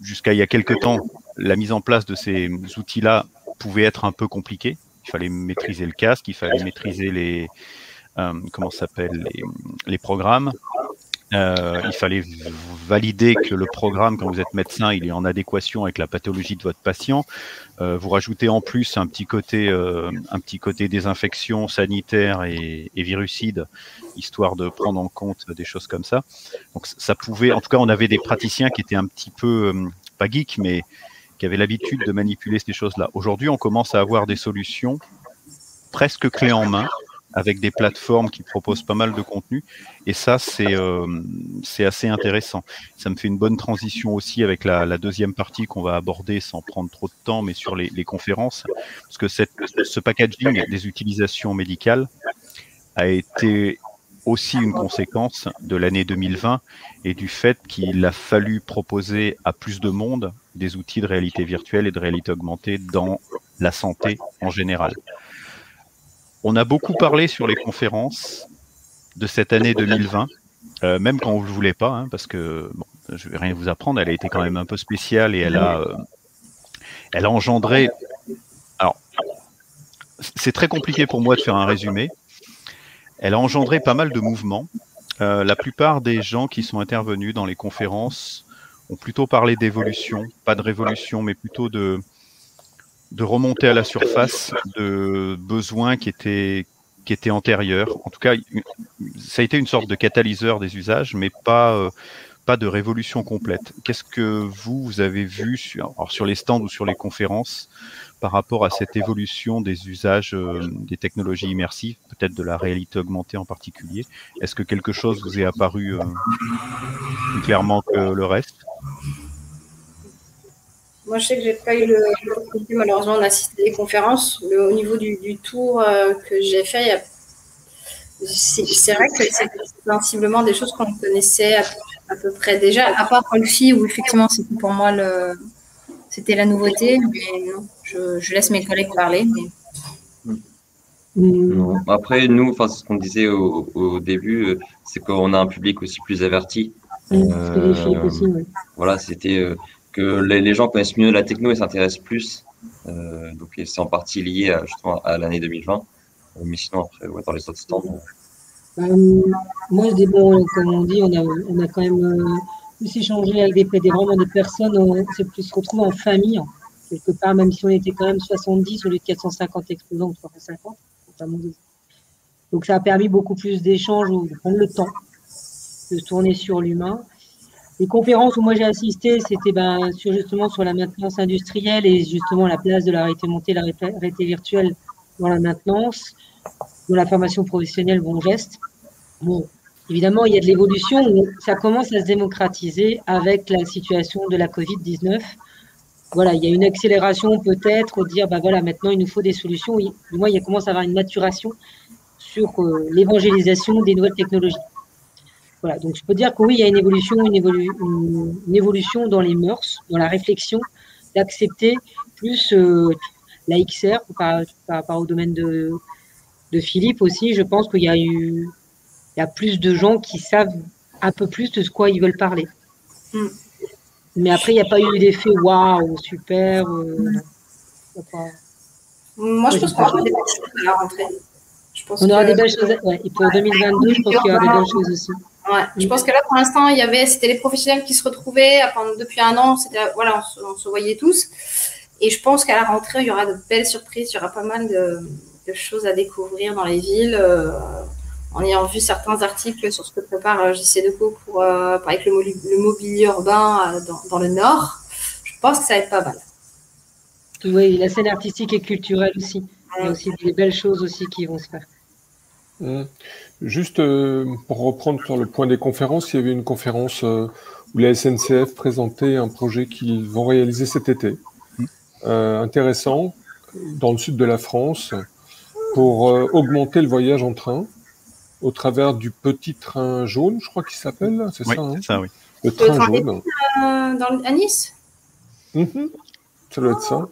jusqu'à il y a quelques temps, la mise en place de ces outils-là pouvait être un peu compliquée. Il fallait maîtriser le casque, il fallait maîtriser les euh, comment s'appelle les, les programmes. Euh, il fallait valider que le programme, quand vous êtes médecin, il est en adéquation avec la pathologie de votre patient. Euh, vous rajoutez en plus un petit côté, euh, un petit côté désinfection sanitaire et, et, virucide, histoire de prendre en compte des choses comme ça. Donc ça pouvait, en tout cas, on avait des praticiens qui étaient un petit peu euh, pas geeks, mais qui avaient l'habitude de manipuler ces choses-là. Aujourd'hui, on commence à avoir des solutions presque clés en main avec des plateformes qui proposent pas mal de contenu. Et ça, c'est euh, assez intéressant. Ça me fait une bonne transition aussi avec la, deuxième partie qu'on va aborder sans prendre trop de temps, mais sur les, conférences. Parce que ce packaging des utilisations médicales a été aussi une conséquence de l'année 2020 et du fait qu'il a fallu proposer à plus de monde des outils de réalité virtuelle et de réalité augmentée dans la santé en général. On a beaucoup parlé sur les conférences de cette année 2020, euh, même quand vous ne voulez pas, hein, parce que bon, je vais rien vous apprendre, elle a été quand même un peu spéciale et elle a, euh, elle a engendré. Alors, c'est très compliqué pour moi de faire un résumé. Elle a engendré pas mal de mouvements. Euh, la plupart des gens qui sont intervenus dans les conférences ont plutôt parlé d'évolution, pas de révolution, mais plutôt de, de remonter à la surface de besoins qui étaient qui étaient antérieurs. En tout cas, ça a été une sorte de catalyseur des usages, mais pas euh, pas de révolution complète. Qu'est-ce que vous, vous avez vu sur, sur les stands ou sur les conférences par rapport à cette évolution des usages euh, des technologies immersives, peut-être de la réalité augmentée en particulier? Est-ce que quelque chose vous est apparu euh, plus clairement que le reste? Moi, je sais que j'ai pas eu le malheureusement d'assister à des conférences. Le, au niveau du, du tour euh, que j'ai fait, c'est vrai que c'est sensiblement des choses qu'on connaissait à, à, peu près déjà, à part Rolfi, où effectivement c'était pour moi le, c'était la nouveauté. Mais non, je, je, laisse mes collègues parler. Mais... Non. Après, nous, enfin, ce qu'on disait au, au début, euh, c'est qu'on a un public aussi plus averti. Euh, aussi, oui. Voilà, c'était euh, que les, gens connaissent mieux la techno et s'intéressent plus. Euh, donc c'est en partie lié à, justement à l'année 2020. Euh, mais sinon, après, ouais, dans les autres stands. Euh, moi, je bon, comme on dit, on a, on quand même euh, plus échangé avec des, des, vraiment des personnes, c'est plus se retrouver en famille, quelque part, même si on était quand même 70 au lieu de 450 exposants ou 350. Donc ça a permis beaucoup plus d'échanges, de prendre le temps de tourner sur l'humain les conférences où moi j'ai assisté, c'était ben, sur, justement sur la maintenance industrielle et justement la place de la réalité montée, la réalité virtuelle dans la maintenance, dans la formation professionnelle, bon geste. Bon, évidemment, il y a de l'évolution, ça commence à se démocratiser avec la situation de la Covid-19. Voilà, il y a une accélération peut-être, dire, ben voilà, maintenant il nous faut des solutions. Du moins, il commence à avoir une maturation sur euh, l'évangélisation des nouvelles technologies. Voilà, donc je peux dire que oui, il y a une évolution, une, évolu une, évolution dans les mœurs, dans la réflexion, d'accepter plus euh, la XR par, rapport au domaine de, de Philippe aussi. Je pense qu'il y a eu il y a plus de gens qui savent un peu plus de ce quoi ils veulent parler. Mm. Mais après, il n'y a pas eu d'effet waouh, super. Euh, pas... Moi, je pense qu'on aura des belles choses à la rentrée. Je pense on aura des belles choses. Ouais, et pour 2022, je pense qu'il y aura des belles choses aussi. Ouais. Je pense que là, pour l'instant, il y avait, c'était les professionnels qui se retrouvaient. depuis un an, c'était, voilà, on se, on se, voyait tous. Et je pense qu'à la rentrée, il y aura de belles surprises, il y aura pas mal de, choses à découvrir dans les villes. Euh, en ayant vu certains articles sur ce que prépare JC Deco pour, avec le, mobilier urbain dans, le Nord, je pense que ça va être pas mal. Oui, la scène artistique et culturelle aussi. Il y a aussi des belles choses aussi qui vont se faire. Mmh. Juste euh, pour reprendre sur le point des conférences, il y avait une conférence euh, où la SNCF présentait un projet qu'ils vont réaliser cet été, mmh. euh, intéressant, dans le sud de la France, pour augmenter le voyage en train au travers du petit train jaune, je crois qu'il s'appelle, c'est ça, hein? ça oui. Le train jaune. Dans, à Nice? Mmh. Ça doit être ça.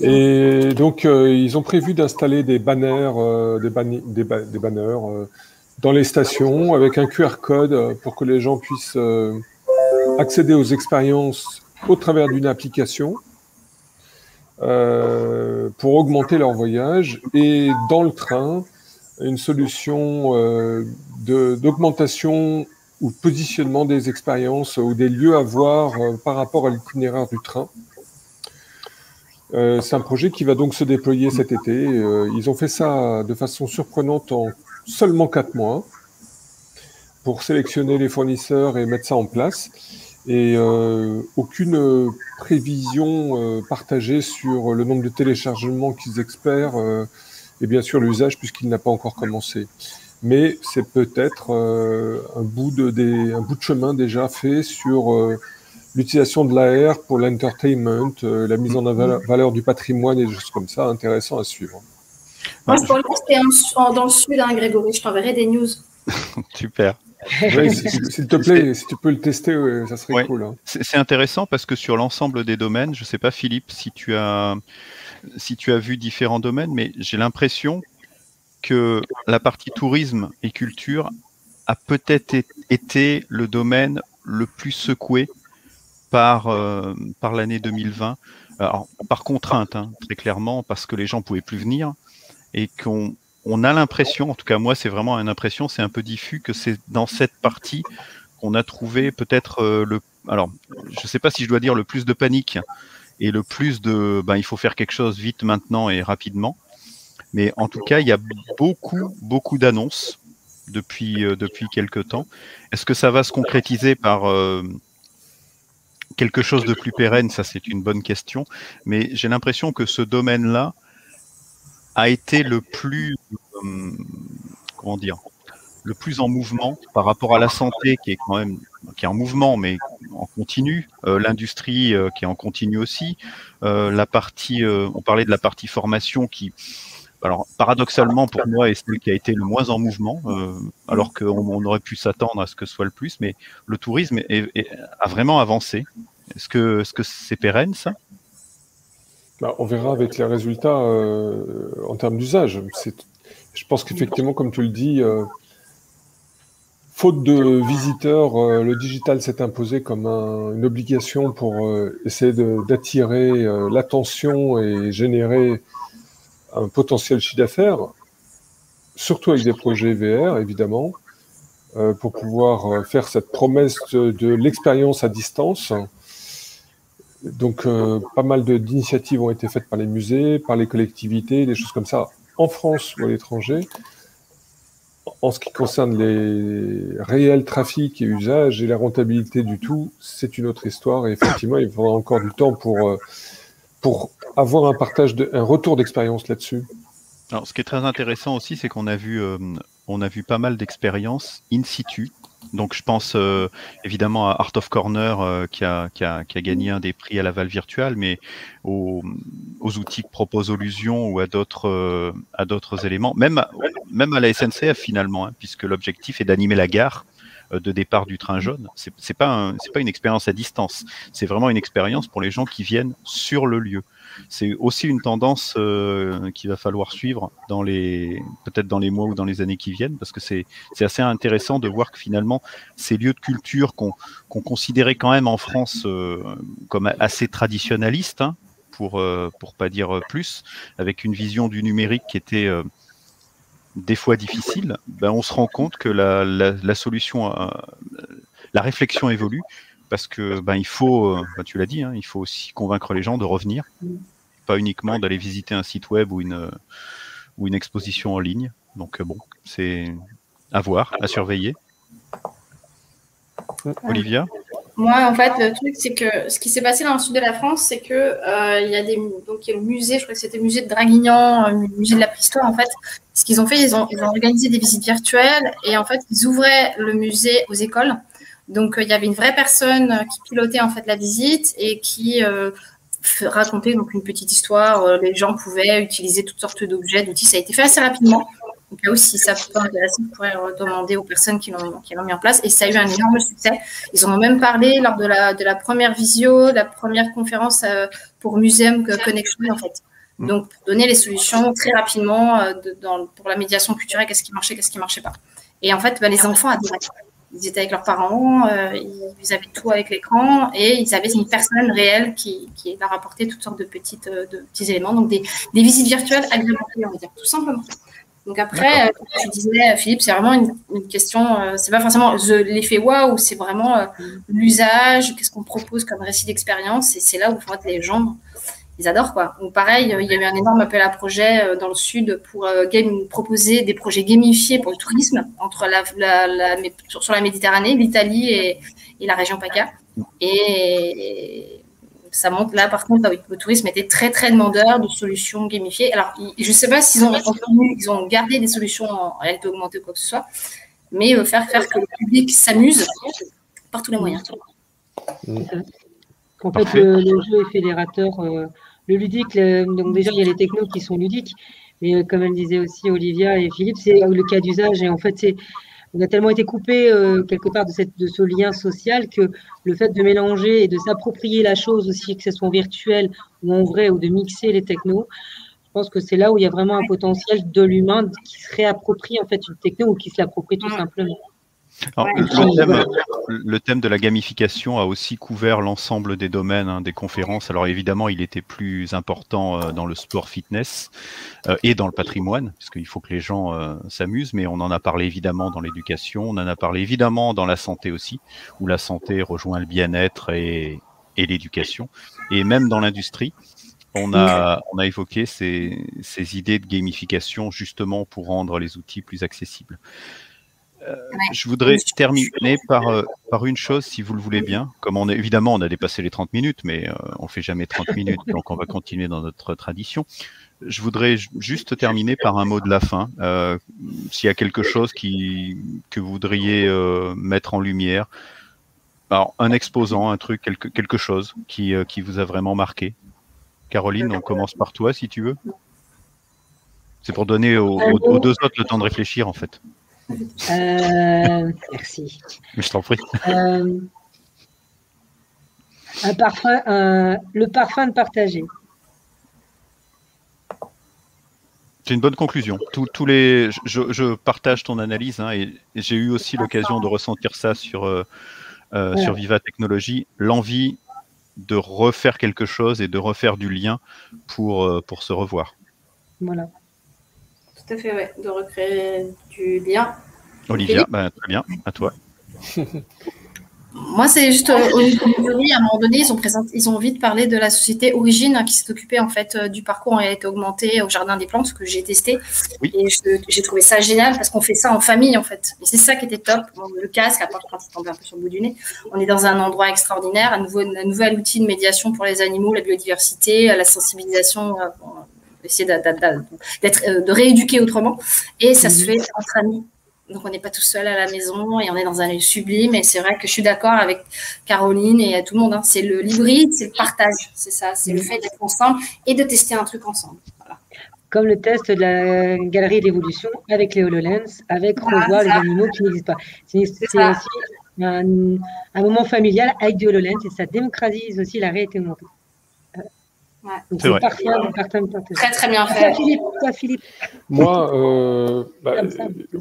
Et donc, euh, ils ont prévu d'installer des banners, euh, des, des, banners euh, dans les stations avec un QR code pour que les gens puissent accéder aux expériences au travers d'une application pour augmenter leur voyage. Et dans le train, une solution d'augmentation ou positionnement des expériences ou des lieux à voir par rapport à l'itinéraire du train. Euh, c'est un projet qui va donc se déployer cet été. Euh, ils ont fait ça de façon surprenante en seulement quatre mois pour sélectionner les fournisseurs et mettre ça en place. Et euh, aucune prévision partagée sur le nombre de téléchargements qu'ils espèrent et bien sûr l'usage puisqu'il n'a pas encore commencé. Mais c'est peut-être un, bout de, des, un bout de chemin déjà fait sur l'utilisation de l'AR pour l'entertainment, euh, la mise en mm-hmm. valeur du patrimoine et des choses comme ça, intéressant à suivre. Moi, je pourrais rester dans le sud, hein, Grégory, je t'enverrai des news. Super. S'il te plaît, si tu peux le tester, ça serait cool. Hein. C'est intéressant parce que sur l'ensemble des domaines, je ne sais pas Philippe si tu as si tu as vu différents domaines, mais j'ai l'impression que la partie tourisme et culture a peut-être été le domaine le plus secoué par, euh, par l'année 2020, Alors, par contrainte, hein, très clairement, parce que les gens pouvaient plus venir et qu'on on a l'impression, en tout cas moi c'est vraiment une impression, c'est un peu diffus que c'est dans cette partie qu'on a trouvé peut-être euh, le, alors je sais pas si je dois dire le plus de panique et le plus de, ben il faut faire quelque chose vite maintenant et rapidement, mais en tout cas il y a beaucoup beaucoup d'annonces depuis euh, depuis quelques temps. Est-ce que ça va se concrétiser par quelque chose de plus pérenne, ça c'est une bonne question, mais j'ai l'impression que ce domaine-là a été le plus, euh, comment dire, le plus en mouvement par rapport à la santé qui est quand même qui est en mouvement mais en continu, euh, l'industrie euh, qui est en continu aussi, la partie, on parlait de la partie formation qui alors paradoxalement pour moi est celle qui a été le moins en mouvement, alors qu'on on aurait pu s'attendre à ce que ce soit le plus, mais le tourisme a vraiment avancé. Est-ce que c'est -ce c'est pérenne ça? Bah, On verra avec les résultats euh, en termes d'usage. Je pense qu'effectivement, comme tu le dis, euh, faute de visiteurs, euh, le digital s'est imposé comme une obligation pour essayer d'attirer l'attention et générer un potentiel chiffre d'affaires, surtout avec des projets VR, évidemment, pour pouvoir faire cette promesse de l'expérience à distance donc, euh, pas mal d'initiatives ont été faites par les musées, par les collectivités, des choses comme ça, en France ou à l'étranger. En ce qui concerne les réels trafics et usages et la rentabilité du tout, c'est une autre histoire. Et effectivement, il faudra encore du temps pour, euh, pour avoir un partage, un retour d'expérience là-dessus. Alors, ce qui est très intéressant aussi, c'est qu'on a vu, euh, on a vu pas mal d'expériences in situ. Donc je pense euh, évidemment à Art of Corner euh, qui, a, gagné un des prix à la Val virtuelle, mais aux, outils que propose Illusion ou à d'autres à d'autres éléments, même même à la SNCF finalement, hein, puisque l'objectif est d'animer la gare de départ du train jaune. C'est pas pas une expérience à distance, c'est vraiment une expérience pour les gens qui viennent sur le lieu c'est aussi une tendance euh, qu'il va falloir suivre dans les peut-être dans les mois ou dans les années qui viennent, parce que c'est assez intéressant de voir que finalement ces lieux de culture qu'on considérait quand même en France euh, comme assez traditionnalistes, hein, pour euh, pour pas dire plus, avec une vision du numérique qui était des fois difficile, ben on se rend compte que la, la, la solution, la réflexion évolue parce que ben, il faut, ben, tu l'as dit, hein, il faut aussi convaincre les gens de revenir, pas uniquement d'aller visiter un site web ou une, ou une exposition en ligne. Donc bon, c'est à voir, à surveiller. Olivia? Moi, en fait, le truc, c'est que ce qui s'est passé dans le sud de la France, c'est que euh, il y a des donc il y a le musée, je crois que c'était le musée de Draguignan, le musée de la préhistoire. En fait, ce qu'ils ont fait, ils ont, organisé des visites virtuelles et en fait, ils ouvraient le musée aux écoles. Donc, il y avait une vraie personne qui pilotait en fait la visite et qui euh, racontait donc une petite histoire. Les gens pouvaient utiliser toutes sortes d'objets, d'outils. Ça a été fait assez rapidement. Donc là aussi, ça peut intéresser, vous pourrez demander aux personnes qui l'ont, mis en place. Et ça a eu un énorme succès. Ils en ont même parlé lors de la, de la première visio, la première conférence euh, pour Museum Connection, en fait. Mm. Donc, pour donner les solutions très rapidement euh, de, dans, pour la médiation culturelle, qu'est-ce qui marchait, qu'est-ce qui marchait pas. Et en fait, bah, les enfants adoraient. Ils étaient avec leurs parents, euh, ils avaient tout avec l'écran et ils avaient une personne réelle qui, qui leur apportait toutes sortes de, petites, de petits éléments. Donc, des, des visites virtuelles agrémentées, on va dire, tout simplement. Donc après, euh, comme tu disais, Philippe, c'est vraiment une, question, euh, c'est pas forcément l'effet waouh, c'est vraiment euh, l'usage, qu'est-ce qu'on propose comme récit d'expérience, et c'est là où en fait, les gens, ils adorent quoi. Donc pareil, il y a eu un énorme appel à projet dans le sud pour game, proposer des projets gamifiés pour le tourisme entre la, la, sur, la Méditerranée, l'Italie et, et, la région PACA. Et, ça montre là, par contre, le tourisme était très, très demandeur de solutions gamifiées. Alors, je ne sais pas s'ils ont, ils ont gardé des solutions en réalité augmentée ou quoi que ce soit, mais euh, faire, faire que le public s'amuse par tous les moyens. En fait, le, jeu est fédérateur. Euh, le ludique, donc déjà, il y a les technos qui sont ludiques, mais euh, comme elle disait aussi Olivia et Philippe, c'est le cas d'usage. Et en fait, c'est on a tellement été coupé euh, quelque part de, cette, de ce lien social que le fait de mélanger et de s'approprier la chose aussi, que ce soit virtuel ou en vrai, ou de mixer les technos, je pense que c'est là où il y a vraiment un potentiel de l'humain qui se réapproprie en fait une techno ou qui se l'approprie tout simplement le, thème, de la gamification a aussi couvert l'ensemble des domaines hein, des conférences. Alors évidemment, il était plus important euh, dans le sport fitness euh, et dans le patrimoine, parce qu'il faut que les gens euh, s'amusent, mais on en a parlé évidemment dans l'éducation, on en a parlé évidemment dans la santé aussi, où la santé rejoint le bien-être et, et l'éducation, et même dans l'industrie. On a, on a évoqué ces, ces idées de gamification justement pour rendre les outils plus accessibles. Euh, je voudrais terminer par, euh, par une chose, si vous le voulez bien. Comme on est, évidemment, on a dépassé les 30 minutes, mais euh, on fait jamais 30 minutes, donc on va continuer dans notre tradition. Je voudrais juste terminer par un mot de la fin. S'il y a quelque chose qui, que vous voudriez mettre en lumière, alors, un exposant, un truc, quelque, quelque chose qui, qui vous a vraiment marqué. Caroline, on commence par toi, si tu veux. C'est pour donner aux deux autres le temps de réfléchir, en fait. Euh, merci. Je t'en prie. Euh, un parfum, le parfum de partager. C'est une bonne conclusion. Tous, les, je, partage ton analyse hein, et, j'ai eu aussi l'occasion de ressentir ça sur, euh, sur Viva Technologie, l'envie de refaire quelque chose et de refaire du lien pour, pour se revoir. Voilà tout à fait, ouais, de recréer du lien. Olivia, bah, très bien, à toi. Moi, c'est juste euh, au niveau à un moment donné, ils ont, présenté, ils ont vite parlé de la société Origine hein, qui s'est occupée en fait euh, du parcours en réalité augmenté au Jardin des Plantes, que j'ai testé. Et j'ai trouvé ça génial parce qu'on fait ça en famille en fait. Et c'est ça qui était top. le casque, à part quand il tombait un peu sur le bout du nêt, on est dans un endroit extraordinaire, un, nouveau, un nouvel outil de médiation pour les animaux, la biodiversité, la sensibilisation. Euh, essayer d'être, euh, de rééduquer autrement. Et ça se mhm. fait entre amis. Donc, on n'est pas tout seul à la maison et on est dans un lieu sublime. Et c'est vrai que je suis d'accord avec Caroline et tout le monde. Hein. C'est le l'hybride, c'est le partage. C'est ça. C'est le mhm. fait d'être ensemble et de tester un truc ensemble. Comme le test de la galerie d'évolution avec les HoloLens, avec revoir les animaux qui n'existent pas. C'est, aussi un, un, moment familial avec du HoloLens et ça démocratise aussi la réalité augmentée. C'est vrai. Très très bien fait. Philippe, Moi, euh, bah,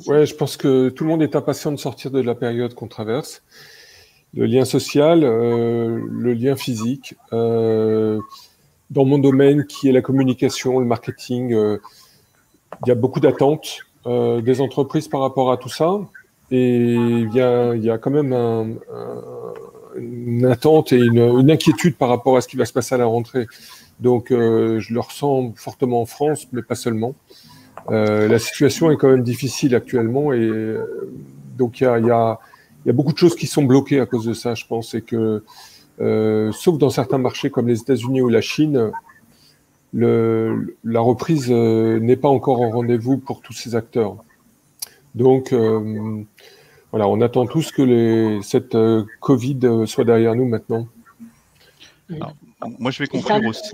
ouais, je pense que tout le monde est impatient de sortir de la période qu'on traverse. Le lien social, euh, le lien physique. Euh, dans mon domaine qui est la communication, le marketing, il y a beaucoup d'attentes des entreprises par rapport à tout ça. Et il y a, y a quand même un, une attente et une, inquiétude par rapport à ce qui va se passer à la rentrée. Donc, je le ressens fortement en France, mais pas seulement. la situation est quand même difficile actuellement et donc il y a, beaucoup de choses qui sont bloquées à cause de ça, je pense, et que sauf dans certains marchés comme les États-Unis ou la Chine, la reprise n'est pas encore en rendez-vous pour tous ces acteurs. Donc, euh, voilà, on attend tous que les, cette euh, Covid euh, soit derrière nous maintenant. moi, je vais conclure aussi.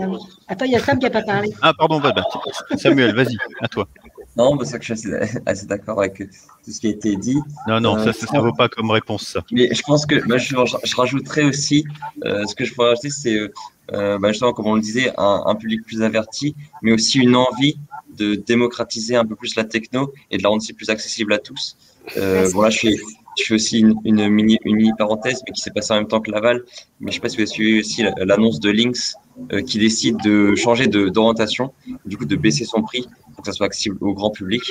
Attends, il y a Sam qui n'a pas parlé. Ah, pardon, bah, Samuel, vas-y, à toi. Non, parce que je suis assez, d'accord avec tout ce qui a été dit. Non, non, ça ne vaut pas comme réponse, ça. Mais je pense que bah, je, je, rajouterais aussi, ce que je pourrais rajouter, c'est bah, justement, comme on le disait, un, un, public plus averti, mais aussi une envie de démocratiser un peu plus la techno et de la rendre plus accessible à tous. Euh, voilà, je fais, je fais aussi une, une, mini, une mini parenthèse, mais qui s'est passée en même temps que Laval. Mais je ne sais pas si vous avez suivi aussi l'annonce de Lynx euh, qui décide de changer d'orientation, du coup de baisser son prix pour que ça soit accessible au grand public.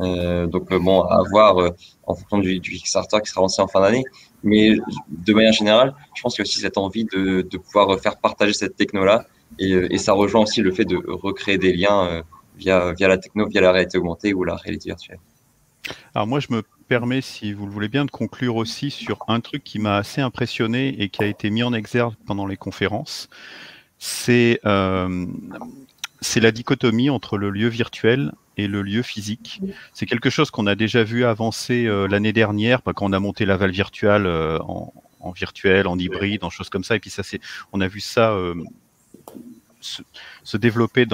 Euh, donc euh, bon, à voir euh, en fonction du, du, Kickstarter qui sera lancé en fin d'année. Mais de manière générale, je pense qu'il y a aussi cette envie de, de pouvoir faire partager cette techno-là. Et, et, ça rejoint aussi le fait de recréer des liens via, via la techno, via la réalité augmentée ou la réalité virtuelle. Alors moi, je me permets, si vous le voulez bien, de conclure aussi sur un truc qui m'a assez impressionné et qui a été mis en exergue pendant les conférences. C'est euh, la dichotomie entre le lieu virtuel et le lieu physique. C'est quelque chose qu'on a déjà vu avancer euh, l'année dernière, quand on a monté Laval Virtual euh, en, en, virtuel, en hybride, en choses comme ça. Et puis ça, c'est, on a vu ça se, développer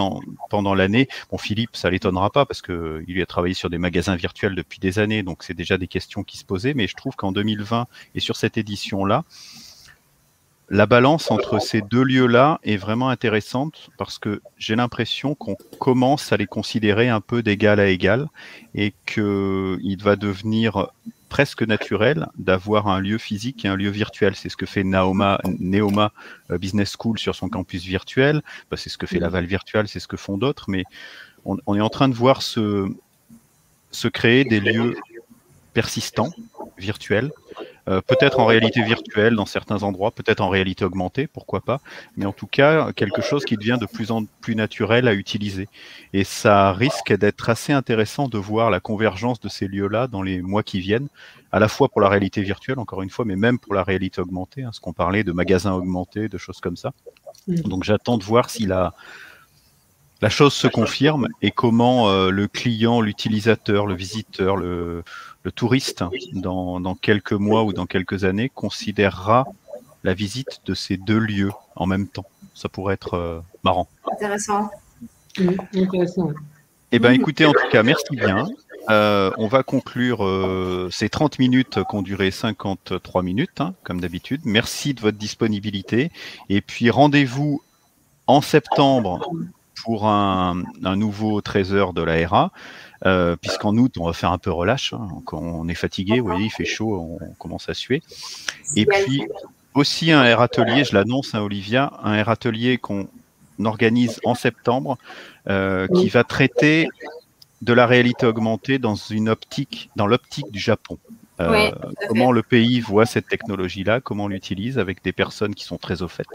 pendant l'année. Bon, Philippe, ça l'étonnera pas parce que il a travaillé sur des magasins virtuels depuis des années, donc c'est déjà des questions qui se posaient. Mais je trouve qu'en 2020 et sur cette édition-là, la balance entre ces deux lieux-là est vraiment intéressante parce que j'ai l'impression qu'on commence à les considérer un peu d'égal à égal et qu'il va devenir presque naturel d'avoir un lieu physique et un lieu virtuel. C'est ce que fait Naoma, Neoma euh, Business School sur son campus virtuel. Bah, c'est ce que fait Laval Virtual, c'est ce que font d'autres. Mais on, on, est en train de voir se, se créer des lieux persistants, virtuels, euh, peut-être en réalité virtuelle dans certains endroits, peut-être en réalité augmentée, pourquoi pas, mais en tout cas quelque chose qui devient de plus en plus naturel à utiliser. Et ça risque d'être assez intéressant de voir la convergence de ces lieux-là dans les mois qui viennent, à la fois pour la réalité virtuelle, encore une fois, mais même pour la réalité augmentée, hein, ce qu'on parlait de magasins augmentés, de choses comme ça. Mm. Donc j'attends de voir si la, la chose se confirme et comment euh, le client, l'utilisateur, le visiteur, le, le touriste, dans, dans, quelques mois ou dans quelques années, considérera la visite de ces deux lieux en même temps. Ça pourrait être euh, marrant. Intéressant. intéressant. Eh bien, écoutez, en tout cas, merci bien. Euh, on va conclure euh, ces 30 minutes qui ont duré 53 minutes, hein, comme d'habitude. Merci de votre disponibilité. Et puis, rendez-vous en septembre pour un, un nouveau trésor de la RA. Euh, puisqu'en août, on va faire un peu relâche. Hein. Quand on est fatigué, vous voyez, il fait chaud, on commence à suer. Et puis, aussi un air atelier, je l'annonce à Olivia, un air atelier qu'on organise en septembre, euh, qui va traiter de la réalité augmentée dans une optique, dans l'optique du Japon. Euh, comment le pays voit cette technologie-là, comment on l'utilise avec des personnes qui sont très au fait.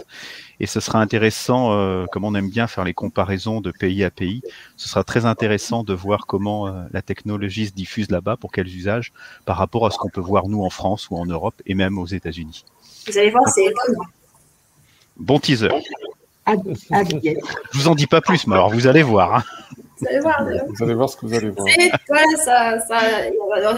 Et ce sera intéressant, euh, comme on aime bien faire les comparaisons de pays à pays, ce sera très intéressant de voir comment euh, la technologie se diffuse là-bas, pour quels usages, par rapport à ce qu'on peut voir nous en France ou en Europe et même aux États-Unis. Vous allez voir, c'est étonnant. Bon teaser. Je vous en dis pas plus, mais alors vous allez voir. Hein. Vous allez voir. Vous allez voir ce que vous allez voir. Voilà, ça, ça,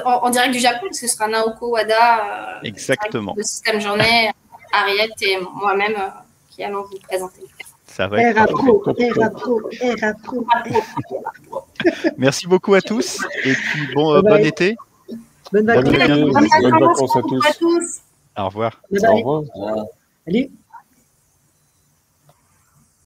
en, en, direct du Japon, parce que ce sera Naoko Wada. Euh, Exactement. Le système journée, Ariette et moi-même euh, qui allons vous présenter. Ça va être Pro, Pro, Pro. Merci beaucoup à tous et puis bon, euh, bon été. Bonne vacances. Bonne vacances à tous. Au revoir. Au revoir. Salut.